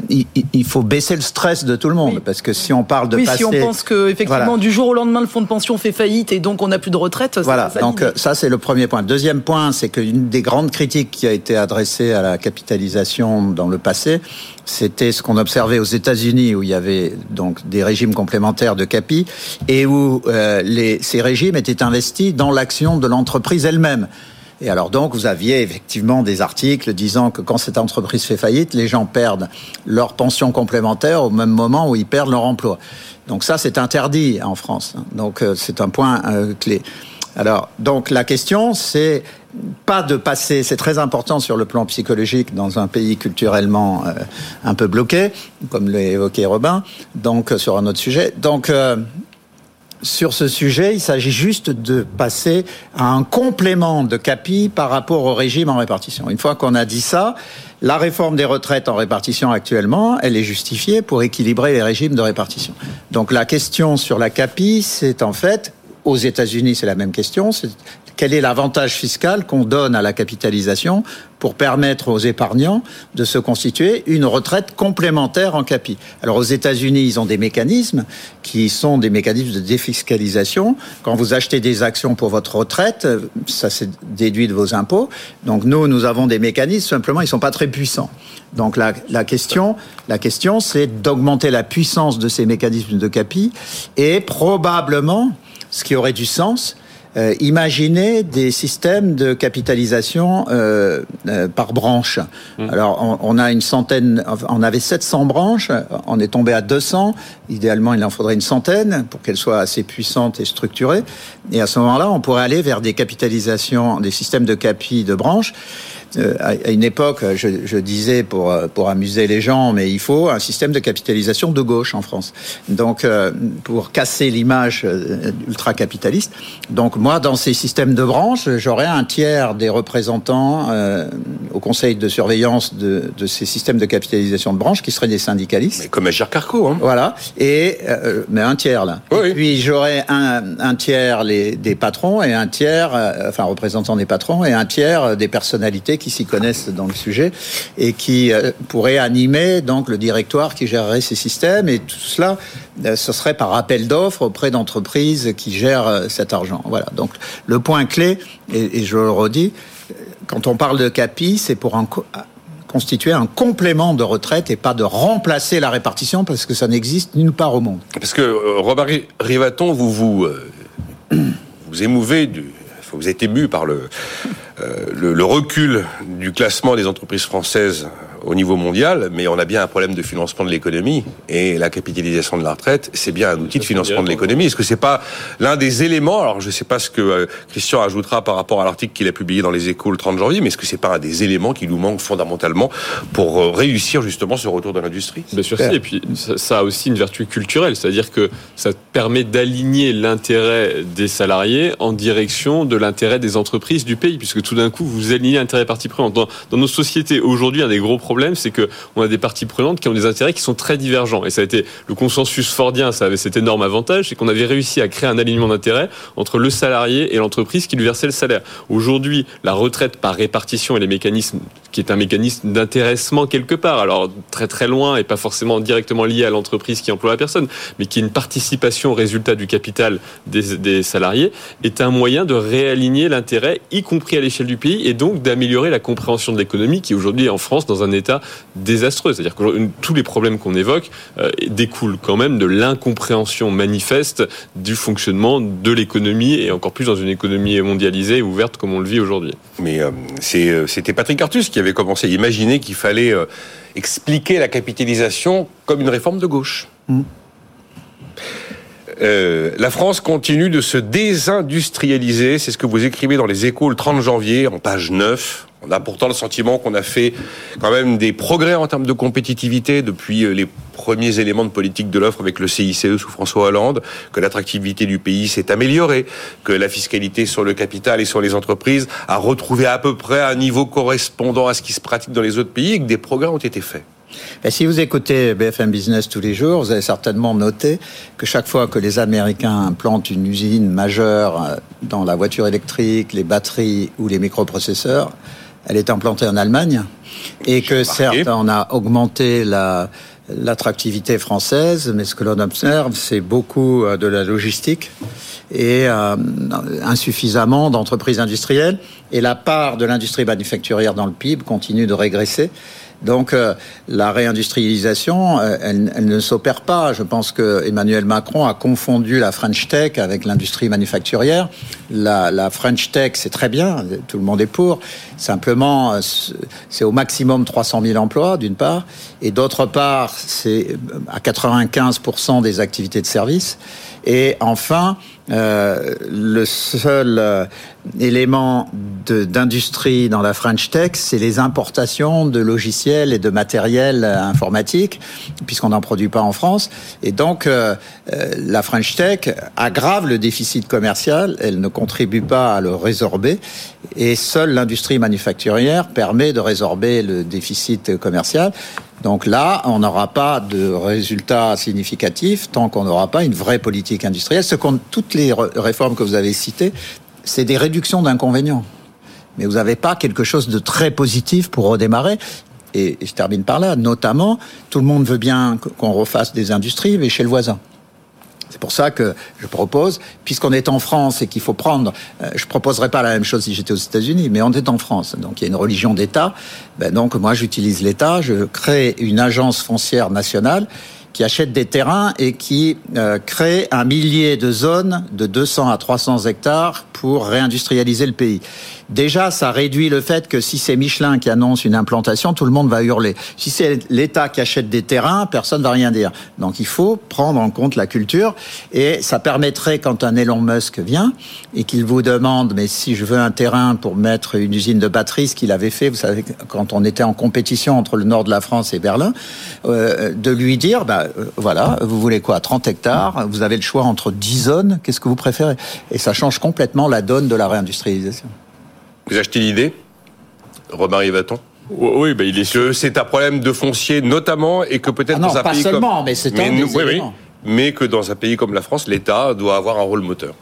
il- faut baisser le stress de tout le monde. Oui. Parce que si on parle de oui, passer... si on pense que effectivement Voilà. du jour au lendemain le fonds de pension fait faillite et donc on n'a plus de retraite, Voilà, ça donc ça c'est le premier point. Deuxième point, c'est qu'une des grandes critiques qui a été adressée à la capitalisation dans le passé, c'était ce qu'on observait aux États-Unis où il y avait donc des régimes complémentaires de capi et où euh, les, ces régimes étaient investis dans l'action de l'entreprise elle-même. Et alors donc, vous aviez effectivement des articles disant que quand cette entreprise fait faillite, les gens perdent leur pension complémentaire au même moment où ils perdent leur emploi. Donc ça, c'est interdit en France. Donc euh, c'est un point euh, clé. Alors donc la question, c'est pas de passer, c'est très important sur le plan psychologique dans un pays culturellement euh, un peu bloqué, comme l'a évoqué Robin, donc euh, sur un autre sujet. Donc euh, sur ce sujet, il s'agit juste de passer à un complément de CAPI par rapport au régime en répartition. Une fois qu'on a dit ça, la réforme des retraites en répartition actuellement, elle est justifiée pour équilibrer les régimes de répartition. Donc la question sur la CAPI, c'est en fait, aux États-Unis, c'est la même question, quel est l'avantage fiscal qu'on donne à la capitalisation pour permettre aux épargnants de se constituer une retraite complémentaire en capi. Alors aux États-Unis, ils ont des mécanismes qui sont des mécanismes de défiscalisation. Quand vous achetez des actions pour votre retraite, ça c'est déduit de vos impôts. Donc nous, nous avons des mécanismes, simplement ils sont pas très puissants. Donc la question, la question, c'est d'augmenter la puissance de ces mécanismes de capi et probablement, ce qui aurait du sens, euh, imaginez des systèmes de capitalisation euh, euh, par branche. Alors, on, on, a une centaine, on avait 700 branches, on est tombé à 200. Idéalement, il en faudrait une centaine pour qu'elles soient assez puissantes et structurées. Et à ce moment-là, on pourrait aller vers des capitalisations, des systèmes de capi de branches. Euh, à une époque, je, je, disais pour pour amuser les gens, mais il faut un système de capitalisation de gauche en France. Donc, euh, pour casser l'image euh, ultra capitaliste. Donc, moi, dans ces systèmes de branches, j'aurais un tiers des représentants euh, au conseil de surveillance de, de, ces systèmes de capitalisation de branches qui seraient des syndicalistes. Mais comme Agir Carco, hein. Voilà. Et euh, mais un tiers là. Oui. Et puis j'aurais un, un, tiers les, des patrons et un tiers, euh, enfin représentants des patrons et un tiers des personnalités qui s'y connaissent dans le sujet et qui euh, pourraient animer donc le directoire qui gérerait ces systèmes et tout cela, euh, ce serait par appel d'offres auprès d'entreprises qui gèrent euh, cet argent. Voilà. Donc le point clé, et, je le redis, quand on parle de CAPI, c'est pour un constituer un complément de retraite et pas de remplacer la répartition parce que ça n'existe nulle part au monde. Parce que Robert Rivaton, vous vous, vous émouvez du, vous êtes ému par le, euh, le, recul du classement des entreprises françaises au niveau mondial, mais on a bien un problème de financement de l'économie. Et la capitalisation de la retraite, c'est bien un outil de financement de l'économie. Est-ce que c'est pas l'un des éléments? Alors, je ne sais pas ce que euh, Christian ajoutera par rapport à l'article qu'il a publié dans les Échos le 30 janvier, mais est-ce que c'est pas un des éléments qui nous manque fondamentalement pour euh, réussir justement ce retour de l'industrie? Bien sûr, si. Et puis, ça, a aussi une vertu culturelle, c'est-à-dire que ça permet d'aligner l'intérêt des salariés en direction de l'intérêt des entreprises du pays, puisque tout d'un coup, vous alignez l'intérêt prenantes. Dans, dans nos sociétés aujourd'hui, un des gros problèmes, c'est que on a des parties prenantes qui ont des intérêts qui sont très divergents. Et ça a été le consensus fordien, ça avait cet énorme avantage, c'est qu'on avait réussi à créer un alignement d'intérêts entre le salarié et l'entreprise qui lui versait le salaire. Aujourd'hui, la retraite par répartition et les mécanismes, qui est un mécanisme d'intéressement quelque part, alors très très loin et pas forcément directement lié à l'entreprise qui emploie la personne, mais qui est une participation au résultat du capital des, des salariés, est un moyen de réaligner l'intérêt, y compris à l'échelle du pays, et donc d'améliorer la compréhension de l'économie qui aujourd'hui en France dans un état désastreux. C'est-à-dire que tous les problèmes qu'on évoque euh, découlent quand même de l'incompréhension manifeste du fonctionnement de l'économie et encore plus dans une économie mondialisée et ouverte comme on le vit aujourd'hui. Mais euh, euh, c'était Patrick Artus qui avait commencé à imaginer qu'il fallait euh, expliquer la capitalisation comme une réforme de gauche. Mmh. Euh, la France continue de se désindustrialiser, c'est ce que vous écrivez dans les échos le 30 janvier, en page 9. On a pourtant le sentiment qu'on a fait quand même des progrès en termes de compétitivité depuis euh, les premiers éléments de politique de l'offre avec le CICE sous François Hollande, que l'attractivité du pays s'est améliorée, que la fiscalité sur le capital et sur les entreprises a retrouvé à peu près un niveau correspondant à ce qui se pratique dans les autres pays et que des progrès ont été faits. Et si vous écoutez BFM Business tous les jours, vous avez certainement noté que chaque fois que les Américains implantent une usine majeure euh, dans la voiture électrique, les batteries ou les microprocesseurs, elle est implantée en Allemagne et que certes on a augmenté la l'attractivité française, mais ce que l'on observe, c'est beaucoup euh, de la logistique et euh, insuffisamment d'entreprises industrielles. Et la part de l'industrie manufacturière dans le PIB continue de régresser. Donc euh, la réindustrialisation, euh, elle, elle, ne s'opère pas. Je pense que Emmanuel Macron a confondu la French Tech avec l'industrie manufacturière. La, la, French Tech, c'est très bien, tout le monde est pour. Simplement, euh, c'est au maximum 300 000 emplois, d'une part, et d'autre part, c'est à 95% des activités de service. Et enfin, euh, le seul euh, élément d'industrie dans la French Tech, c'est les importations de logiciels et de matériel informatique, puisqu'on n'en produit pas en France. Et donc, euh, la French Tech aggrave le déficit commercial, elle ne contribue pas à le résorber, et seule l'industrie manufacturière permet de résorber le déficit commercial. Donc là, on n'aura pas de résultats significatifs tant qu'on n'aura pas une vraie politique industrielle. Ce toutes les réformes que vous avez citées, c'est des réductions d'inconvénients. Mais vous n'avez pas quelque chose de très positif pour redémarrer. Et je termine par là. Notamment, tout le monde veut bien qu'on refasse des industries, mais chez le voisin. C'est pour ça que je propose, puisqu'on est en France et qu'il faut prendre, euh, je proposerais pas la même chose si j'étais aux États-Unis, mais on est en France, donc il y a une religion d'État. Ben donc moi j'utilise l'État, je crée une agence foncière nationale qui achète des terrains et qui euh, crée un millier de zones de 200 à 300 hectares pour réindustrialiser le pays. Déjà, ça réduit le fait que si c'est Michelin qui annonce une implantation, tout le monde va hurler. Si c'est l'État qui achète des terrains, personne va rien dire. Donc il faut prendre en compte la culture et ça permettrait quand un Elon Musk vient et qu'il vous demande mais si je veux un terrain pour mettre une usine de batterie, ce qu'il avait fait, vous savez, quand on était en compétition entre le nord de la France et Berlin, euh, de lui dire bah euh, voilà, vous voulez quoi 30 hectares, vous avez le choix entre 10 zones, qu'est-ce que vous préférez? Et ça change complètement la donne de la réindustrialisation. Vous achetez l'idée Romarié Vaton oui, bah il est que c'est un problème de foncier notamment et que peut-être ah non, dans un pas pays seulement, comme mais c'est mais, oui, oui. mais que dans un pays comme la France, l'État doit avoir un rôle moteur.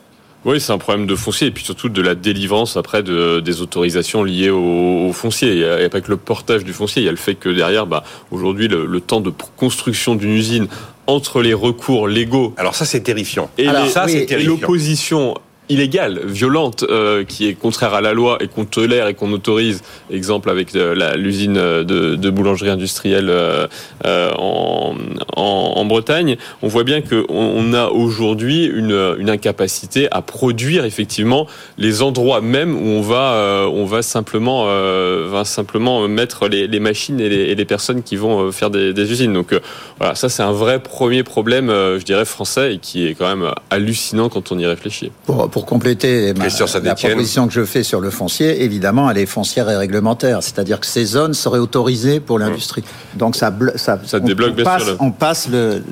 Oui, c'est un problème de foncier et puis surtout de la délivrance après de, des autorisations liées au, au foncier. Il n'y a, il y a pas que le portage du foncier, il y a le fait que derrière, bah, aujourd'hui, le, le temps de construction d'une usine entre les recours légaux Alors ça, c'est terrifiant. et Alors, les- ça, oui, c'est et et terrifiant. l'opposition illégale, violente, euh, qui est contraire à la loi et qu'on tolère et qu'on autorise. Exemple avec euh, l'usine de, de, boulangerie industrielle euh, en, en, en, Bretagne. On voit bien qu'on on a aujourd'hui une, une, incapacité à produire effectivement les endroits même où on va, on va simplement, va simplement mettre les, les machines et les, et les, personnes qui vont faire des, des usines. Donc voilà, ça c'est un vrai premier problème, je dirais français et qui est quand même hallucinant quand on y réfléchit. Pour compléter ma, la proposition que je fais sur le foncier, évidemment, elle est foncière et réglementaire. C'est-à-dire que ces zones seraient autorisées pour l'industrie. Donc ça, ça, ça débloque on, passe, sûr, on passe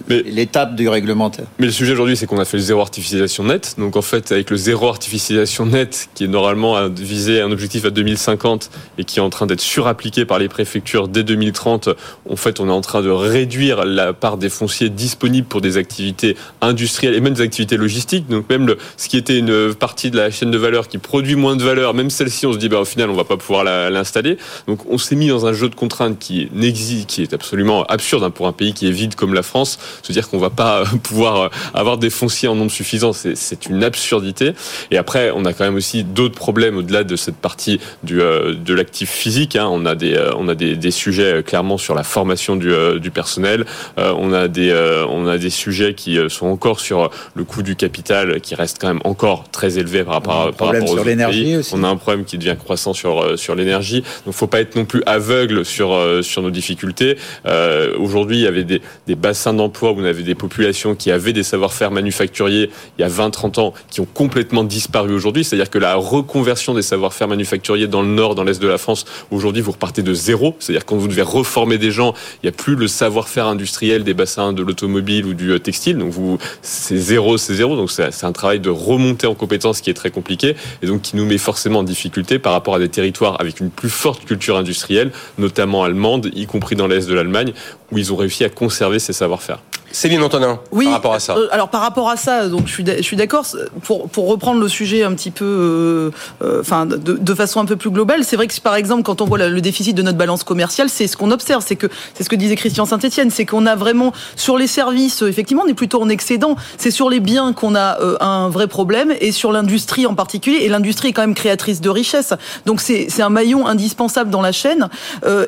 l'étape du réglementaire. Mais le sujet aujourd'hui, c'est qu'on a fait le zéro artificialisation net. Donc en fait, avec le zéro artificialisation net, qui est normalement visé un objectif à 2050 et qui est en train d'être surappliqué par les préfectures dès 2030, en fait, on est en train de réduire la part des fonciers disponibles pour des activités industrielles et même des activités logistiques. Donc même le, ce qui était une partie de la chaîne de valeur qui produit moins de valeur, même celle-ci, on se dit, bah, au final, on va pas pouvoir l'installer. Donc, on s'est mis dans un jeu de contraintes qui n'existe, qui est absolument absurde hein, pour un pays qui est vide comme la France. Se dire qu'on va pas *laughs* pouvoir avoir des fonciers en nombre suffisant, c'est une absurdité. Et après, on a quand même aussi d'autres problèmes au-delà de cette partie du, euh, de l'actif physique. Hein. On a des, euh, on a des, des, sujets euh, clairement sur la formation du, du personnel. on a des, on a des sujets qui sont encore sur le coût du capital qui reste quand même encore très très élevé par rapport, par rapport sur l'énergie On a un problème qui devient croissant sur euh, sur l'énergie. Donc, faut pas être non plus aveugle sur euh, sur nos difficultés. Euh, Aujourd'hui, il y avait des, des bassins d'emploi où on avait des populations qui avaient des savoir-faire manufacturiers il y a 20-30 ans qui ont complètement disparu aujourd'hui. C'est-à-dire que la reconversion des savoir-faire manufacturiers dans le nord, dans l'est de la France, aujourd'hui, vous repartez de zéro. C'est-à-dire quand vous devez reformer des gens, il n'y a plus le savoir-faire industriel des bassins de l'automobile ou du textile. Donc, vous, c'est zéro, c'est zéro. Donc, c'est un travail de remonter en compétence qui est très compliqué et donc qui nous met forcément en difficulté par rapport à des territoires avec une plus forte culture industrielle, notamment allemande, y compris dans l'est de l'Allemagne, où ils ont réussi à conserver ces savoir-faire. Céline Antonin, oui, par rapport à ça. Euh, alors par rapport à ça, donc je suis je suis d'accord pour pour reprendre le sujet un petit peu, euh, euh, enfin de, de, façon un peu plus globale. C'est vrai que par exemple quand on voit le déficit de notre balance commerciale, c'est ce qu'on observe, c'est que c'est ce que disait Christian Saint-Etienne, c'est qu'on a vraiment sur les services, effectivement, on est plutôt en excédent. C'est sur les biens qu'on a un vrai problème et sur l'industrie en particulier. Et l'industrie est quand même créatrice de richesse, donc c'est c'est un maillon indispensable dans la chaîne.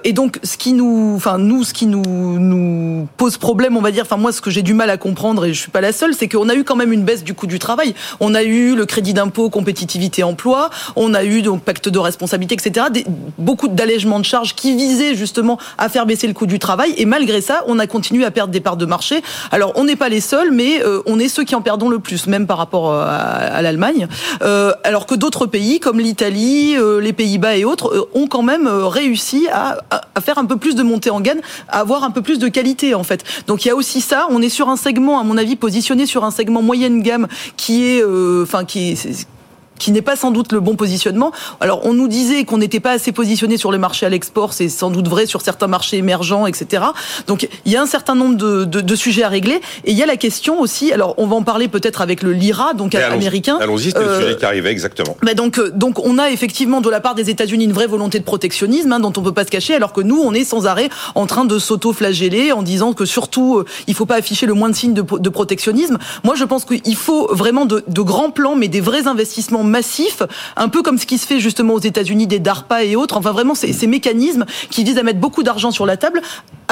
et donc ce qui nous, enfin nous, ce qui nous nous pose problème, on va dire, enfin moi ce que j'ai du mal à comprendre, et je suis pas la seule, c'est qu'on a eu quand même une baisse du coût du travail. On a eu le crédit d'impôt, compétitivité, emploi, on a eu donc pacte de responsabilité, etc. Beaucoup d'allègements de charges qui visaient justement à faire baisser le coût du travail. Et malgré ça, on a continué à perdre des parts de marché. Alors, on n'est pas les seuls, mais euh, on est ceux qui en perdons le plus, même par rapport euh, à, l'Allemagne. Euh, alors que d'autres pays, comme l'Italie, les Pays-Bas et autres, ont quand même réussi à, faire un peu plus de montée en gaine, à avoir un peu plus de qualité, en fait. Donc, il y a aussi ça on est sur un segment, à mon avis, positionné sur un segment moyenne gamme qui est, euh, enfin, qui n'est pas sans doute le bon positionnement. Alors, on nous disait qu'on n'était pas assez positionné sur le marché à l'export, c'est sans doute vrai sur certains marchés émergents, etc. Donc, il y a un certain nombre de, de, de, sujets à régler. Et il y a la question aussi, alors on va en parler peut-être avec le LIRA, donc allons américain. Allons-y, c'est le sujet qui arrivait, exactement. Mais donc, euh, donc, on a effectivement de la part des États-Unis une vraie volonté de protectionnisme, hein, dont on peut pas se cacher, alors que nous, on est sans arrêt en train de s'auto-flageller en disant que surtout, euh, il faut pas afficher le moins de signes de, de protectionnisme. Moi, je pense qu'il faut vraiment de, de grands plans, mais des vrais investissements massifs un peu comme ce qui se fait justement aux États-Unis des DARPA et autres. Enfin, vraiment, ces mécanismes qui visent à mettre beaucoup d'argent sur la table.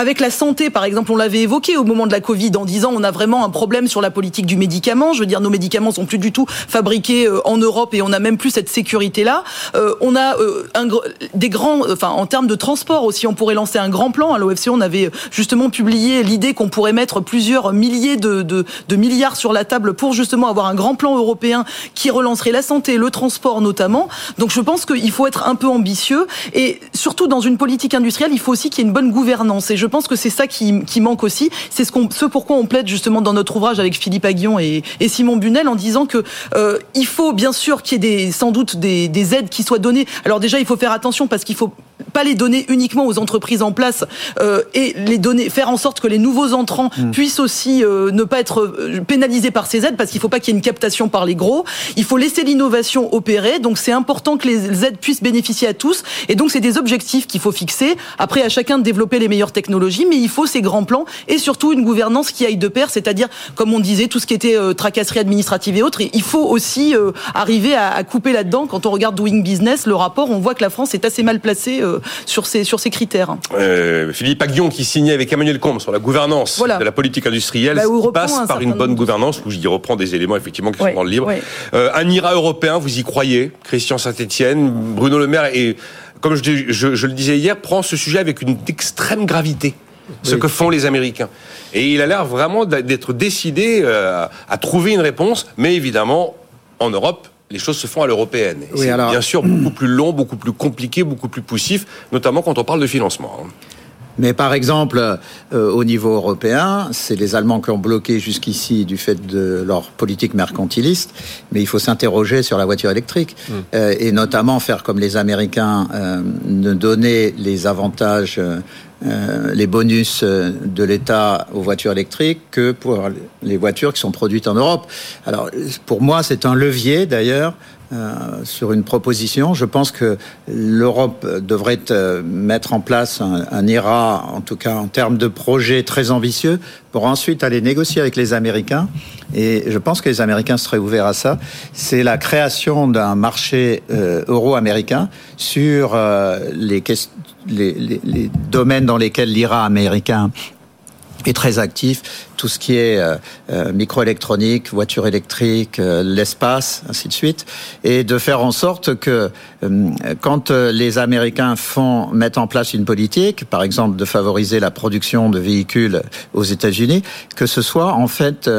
Avec la santé, par exemple, on l'avait évoqué au moment de la Covid en disant on a vraiment un problème sur la politique du médicament. Je veux dire, nos médicaments sont plus du tout fabriqués euh, en Europe et on n'a même plus cette sécurité-là. Euh, on a euh, un, des grands, enfin en termes de transport aussi, on pourrait lancer un grand plan. À l'OFC, on avait justement publié l'idée qu'on pourrait mettre plusieurs milliers de, de, de milliards sur la table pour justement avoir un grand plan européen qui relancerait la santé, le transport notamment. Donc je pense qu'il faut être un peu ambitieux et surtout dans une politique industrielle, il faut aussi qu'il y ait une bonne gouvernance. Et je pense que c'est ça qui, manque aussi. C'est ce, pourquoi on plaide justement dans notre ouvrage avec Philippe Aguillon et, Simon Bunel en disant que euh, il faut bien sûr qu'il y ait sans doute des aides qui soient données. Alors déjà, il faut faire attention parce qu'il faut pas les donner uniquement aux entreprises en place euh, et les donner, faire en sorte que les nouveaux entrants mm. puissent aussi euh, ne pas être euh, pénalisés par ces aides, parce qu'il ne faut pas qu'il y ait une captation par les gros. Il faut laisser l'innovation opérer. Donc c'est important que les aides puissent bénéficier à tous. Et donc c'est des objectifs qu'il faut fixer. Après, à chacun de développer les meilleures technologies, mais il faut ces grands plans et surtout une gouvernance qui aille de pair, c'est-à-dire, comme on disait, tout ce qui était tracasserie administrative et autres. il faut aussi arriver à, à couper là-dedans. Quand on regarde Doing Business, le rapport, on voit que la France est assez mal placée sur ces, sur ces critères. Euh, Philippe Aguillon qui signait avec Emmanuel Combe sur la gouvernance de la politique industrielle, bah, passe par une bonne gouvernance, où j'y reprends des éléments effectivement qui sont dans le livre. Euh, un IRA européen, vous y croyez Christian Saint-Etienne, Bruno Le Maire, et comme je, je, le disais hier, prend ce sujet avec une extrême gravité ce que font les Américains. Et il a l'air vraiment d'être décidé euh, à trouver une réponse, mais évidemment, en Europe, les choses se font à l'européenne. c'est bien sûr beaucoup plus long, beaucoup plus compliqué, beaucoup plus poussif, notamment quand on parle de financement. Hein. Mais par exemple, euh, au niveau européen, c'est les Allemands qui ont bloqué jusqu'ici du fait de leur politique mercantiliste. Mais il faut s'interroger sur la voiture électrique mmh. euh, et notamment faire comme les Américains, euh, ne donner les avantages euh, les bonus euh, de l'État aux voitures électriques que pour les voitures qui sont produites en Europe. Alors, pour moi, c'est un levier d'ailleurs euh, sur une proposition. Je pense que l'Europe devrait mettre en place un, IRA, en tout cas en termes de projet très ambitieux, pour ensuite aller négocier avec les Américains. Et je pense que les Américains seraient ouverts à ça. C'est la création d'un marché euro-américain sur les, les, domaines dans lesquels l'IRA américain est très actif, tout ce qui est euh, euh, microélectronique, voiture électrique, euh, l'espace, ainsi de suite, et de faire en sorte que quand les Américains font mettre en place une politique, par exemple de favoriser la production de véhicules aux États-Unis, que ce soit en fait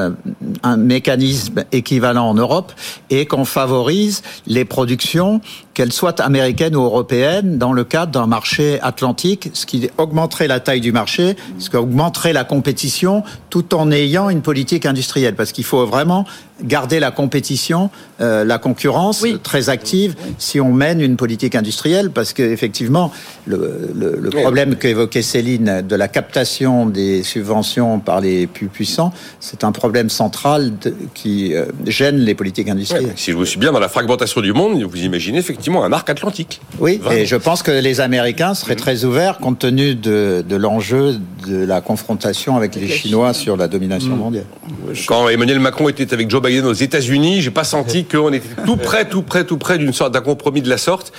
un mécanisme équivalent en Europe et qu'on favorise les productions, qu'elles soient américaines ou européennes, dans le cadre d'un marché atlantique, ce qui augmenterait la taille du marché, ce qui augmenterait la compétition, tout en ayant une politique industrielle, parce qu'il faut vraiment garder la compétition, euh, la concurrence très active si on mène une politique industrielle, parce qu'effectivement, le, le, le problème qu'évoquait Céline de la captation des subventions par les plus puissants, c'est un problème central qui euh, gêne les politiques industrielles. si je vous suis bien dans la fragmentation du monde, vous imaginez effectivement un arc atlantique. Oui, et je pense que les Américains seraient très ouverts compte tenu de, de l'enjeu de la confrontation avec les Chinois sur la domination mm. mondiale. Quand Emmanuel Macron était avec Joe Biden aux États-Unis, j'ai pas senti *laughs* qu'on était tout près, tout près, tout près d'une sorte d'un compromis de la sorte.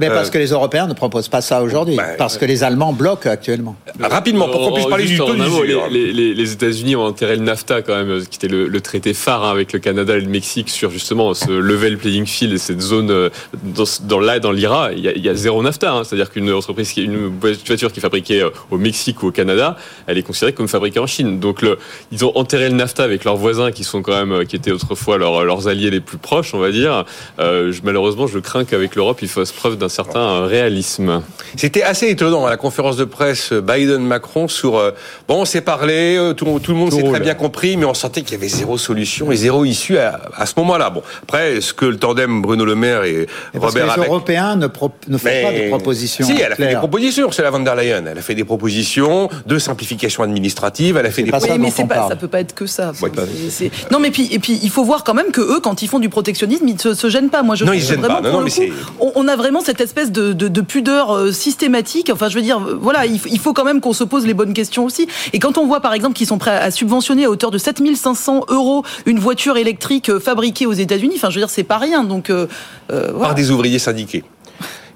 Mais parce euh, que les Européens ne proposent pas ça aujourd'hui, bah, parce que les Allemands bloquent actuellement. Rapidement, pour qu'on puisse parler du taux les, les, les États-Unis ont enterré le NAFTA quand même, qui était le, traité phare hein, avec le Canada et le Mexique sur justement ce level playing field et cette zone euh, dans, dans là dans l'IRA, il, y a zéro NAFTA, hein. c'est-à-dire qu'une entreprise qui une voiture qui est fabriquée euh, au Mexique ou au Canada, elle est considérée comme fabriquée en Chine. Donc le, ils ont enterré le NAFTA avec leurs voisins qui sont quand même qui étaient autrefois leurs alliés les plus proches, on va dire. Euh, malheureusement, je crains qu'avec l'Europe, il fasse preuve d'un certain réalisme. C'était assez étonnant à la conférence de presse Biden-Macron sur euh, bon, on s'est parlé, euh, tout, le monde s'est très bien compris, mais on sentait qu'il y avait zéro solution et zéro issue à, ce moment-là. Bon, après, ce que le tandem Bruno Le Maire et, Robert les Européens ne, font pas de propositions. Si, elle a fait des propositions, c'est la von der Leyen. Elle a fait des propositions de simplification administrative. Elle a fait des. propositions. mais c'est pas, ça peut pas être que ça. Non, mais puis et puis il faut voir quand même que eux, quand ils font du protectionnisme, ils ne se, gênent pas. Moi, je non, ils se vraiment, pas. Non, on, a vraiment cette espèce de, de, pudeur euh, systématique. Enfin, je veux dire, voilà, il, faut quand même qu'on se pose les bonnes questions aussi. Et quand on voit, par exemple, qu'ils sont prêts à subventionner à hauteur de 7500 euros une voiture électrique euh, fabriquée aux États-Unis, enfin, je veux dire, c'est pas rien. Donc, euh, Par des ouvriers syndiqués.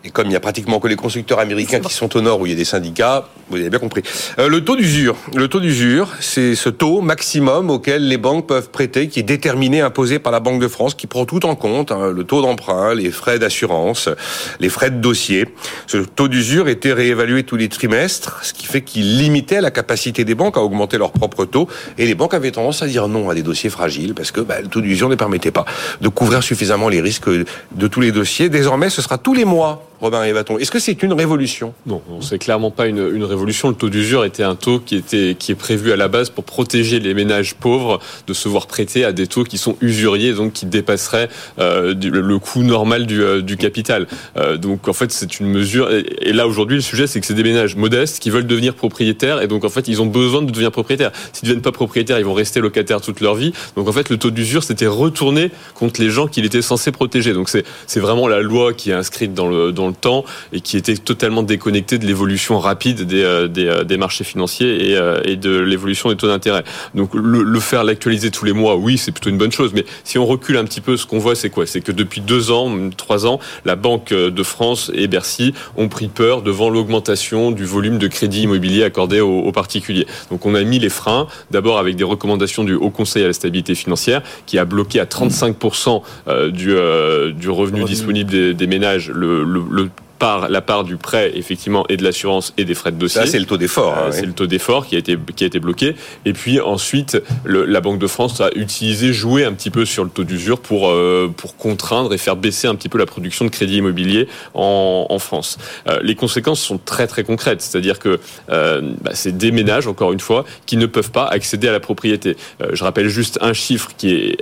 Et comme il n'y a pratiquement que les constructeurs américains qui sont au nord où il y a des syndicats, vous avez bien compris. Euh, le taux d'usure, le taux d'usure, c'est ce taux maximum auquel les banques peuvent prêter, qui est déterminé, imposé par la Banque de France, qui prend tout en compte, hein, le taux d'emprunt, les frais d'assurance, les frais de dossier. Ce taux d'usure était réévalué tous les trimestres, ce qui fait qu'il limitait la capacité des banques à augmenter leur propre taux. Et les banques avaient tendance à dire non à des dossiers fragiles, parce que bah, le taux d'usure ne permettait pas de couvrir suffisamment les risques de tous les dossiers. Désormais, ce sera tous les mois Robin Rivaton Est-ce que c'est une révolution? Non, c'est clairement pas une, une, révolution. Le taux d'usure était un taux qui était qui est prévu à la base pour protéger les ménages pauvres de se voir prêter à des taux qui sont usuriers, donc qui dépasseraient euh, le coût normal du, euh, du capital. Euh, donc en fait, c'est une mesure. Et, là aujourd'hui, le sujet, c'est que c'est des ménages modestes qui veulent devenir propriétaires, et donc en fait, ils ont besoin de devenir propriétaires. S'ils ne deviennent pas propriétaires, ils vont rester locataires toute leur vie. Donc en fait, le taux d'usure s'était retourné contre les gens qu'il était censé protéger. Donc c'est c'est vraiment la loi qui est inscrite dans le dans le temps et qui était totalement déconnectée de l'évolution rapide des euh, des, euh, des, marchés financiers et, euh, et de l'évolution des taux d'intérêt. Donc le, le faire l'actualiser tous les mois, oui, c'est plutôt une bonne chose. Mais si on recule un petit peu, ce qu'on voit, c'est quoi? C'est que depuis deux ans, trois ans, la Banque de France et Bercy ont pris peur devant l'augmentation du volume de crédit immobilier accordé aux, aux particuliers. Donc on a mis les freins, d'abord avec des recommandations du Haut Conseil à la stabilité financière, qui a bloqué à 35% du, du revenu disponible des, des ménages le, le, le par la part du prêt effectivement et de l'assurance et des frais de dossier. Ça c'est le taux d'effort. Hein, euh, c'est le taux d'effort qui a été qui a été bloqué. Et puis ensuite, le, la Banque de France a utilisé, joué un petit peu sur le taux d'usure pour euh, pour contraindre et faire baisser un petit peu la production de crédit immobilier en, en France. Euh, les conséquences sont très très concrètes, c'est-à-dire que euh, bah, c'est des ménages encore une fois qui ne peuvent pas accéder à la propriété. Euh, je rappelle juste un chiffre qui est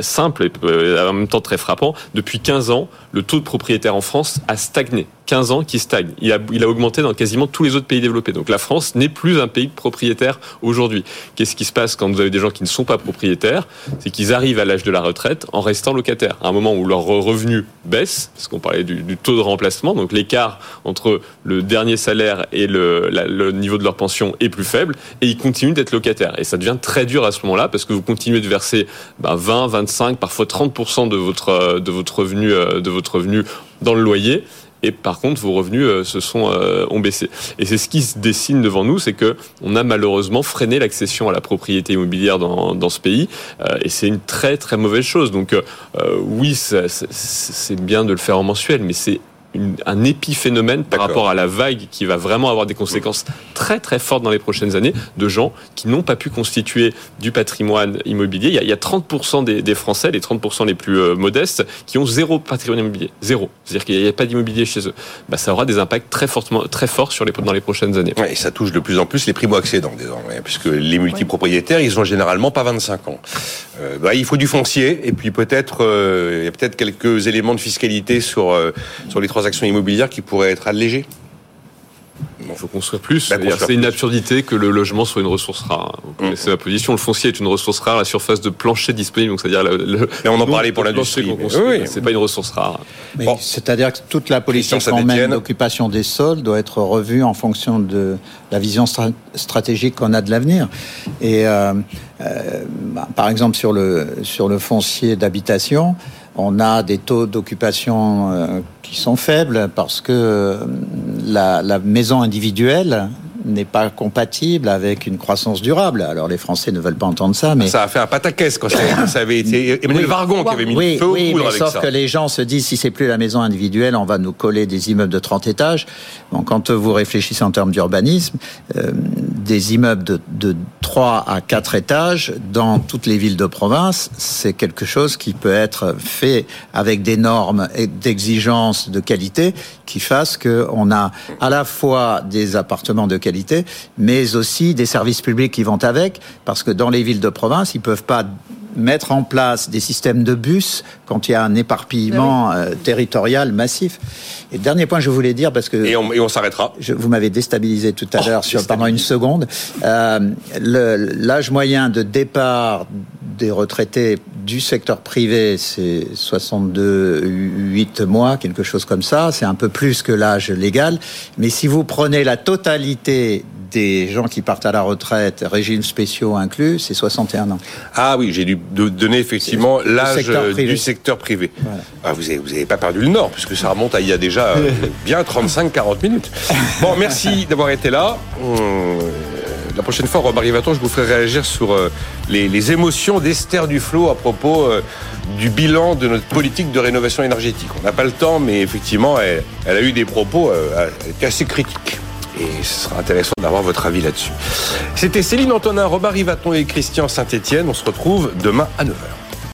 simple et en même temps très frappant. Depuis 15 ans, le taux de propriétaire en France a stagné. 15 ans qui stagne. Il a, augmenté dans quasiment tous les autres pays développés. Donc la France n'est plus un pays de propriétaires aujourd'hui. Qu'est-ce qui se passe quand vous avez des gens qui ne sont pas propriétaires? C'est qu'ils arrivent à l'âge de la retraite en restant locataires. À un moment où leur revenu baisse, parce qu'on parlait du, taux de remplacement, donc l'écart entre le dernier salaire et le, niveau de leur pension est plus faible, et ils continuent d'être locataires. Et ça devient très dur à ce moment-là, parce que vous continuez de verser bah, 20, 25, parfois 30% de votre, de votre revenu, de votre revenu dans le loyer et par contre vos revenus euh, se sont euh, ont baissé. Et c'est ce qui se dessine devant nous, c'est que on a malheureusement freiné l'accession à la propriété immobilière dans, dans ce pays, euh, et c'est une très très mauvaise chose. Donc oui, c'est bien de le faire en mensuel, mais c'est une, un épiphénomène par rapport à la vague qui va vraiment avoir des conséquences très très fortes dans les prochaines années de gens qui n'ont pas pu constituer du patrimoine immobilier. Il y a, il y a 30% des, des, Français, les 30% les plus euh, modestes, qui ont zéro patrimoine immobilier. Zéro. C'est-à-dire qu'il n'y a pas d'immobilier chez eux. Bah, ça aura des impacts très, fortement, très forts sur les, dans les prochaines années. Ouais, et ça touche de plus en plus les primo-accédants désormais, puisque les multipropriétaires, ils ont généralement pas 25 ans. Euh, bah, il faut du foncier, et puis peut-être euh, il y a peut-être quelques éléments de fiscalité sur, euh, sur les transactions immobilières qui pourraient être allégés il faut construire plus. Bah, c'est une absurdité que le logement soit une ressource rare. Vous connaissez mmh. ma position. Le foncier est une ressource rare. La surface de plancher disponible, donc c'est-à-dire le, Mais on en parlait pour l'industrie. Oui, c'est pas une ressource rare. Bon. C'est-à-dire que toute la politique quand même d'occupation des sols doit être revue en fonction de la vision stratégique qu'on a de l'avenir. Et euh, euh, bah, par exemple sur le sur le foncier d'habitation on a des taux d'occupation euh, qui sont faibles parce que euh, la, la maison individuelle n'est pas compatible avec une croissance durable. Alors les Français ne veulent pas entendre ça, mais ça a fait un pataquès quand *coughs* ça, avait été Emmanuel oui, Vargon qui avait mis oui, le feu oui, mais avec sauf ça. que les gens se disent si c'est plus la maison individuelle, on va nous coller des immeubles de 30 étages. Bon, quand vous réfléchissez en termes d'urbanisme, euh, des immeubles de, de 3 à 4 étages dans toutes les villes de province, c'est quelque chose qui peut être fait avec des normes et d'exigences de qualité qui fassent qu'on a à la fois des appartements de qualité, mais aussi des services publics qui vont avec, parce que dans les villes de province, ils peuvent pas mettre en place des systèmes de bus quand il y a un éparpillement euh, territorial massif. Et dernier point, je voulais dire parce que et on, et on s'arrêtera. Je, vous m'avez déstabilisé tout à Oh, l'heure sur pendant une seconde. Euh, le- L'âge moyen de départ des retraités du secteur privé, c'est 62, 8 mois, quelque chose comme ça. C'est un peu plus que l'âge légal. Mais si vous prenez la totalité des gens qui partent à la retraite, régimes spéciaux inclus, c'est 61 ans. Ah oui, j'ai dû donner effectivement l'âge euh, du secteur privé. Voilà. Ah, vous n'avez vous avez pas perdu le nord, puisque ça remonte à il y a déjà euh, *laughs* bien 35-40 minutes. Bon, merci *laughs* d'avoir été là. Hum, La prochaine fois, Robert Rivaton, je vous ferai réagir sur euh, les, les émotions d'Esther Duflo à propos euh, du bilan de notre politique de rénovation énergétique. On n'a pas le temps, mais effectivement, elle, elle a eu des propos euh, assez critiques. Et ce sera intéressant d'avoir votre avis là-dessus. C'était Céline Antonin, Robert Rivaton et Christian Saint-Etienne. On se retrouve demain à 9h.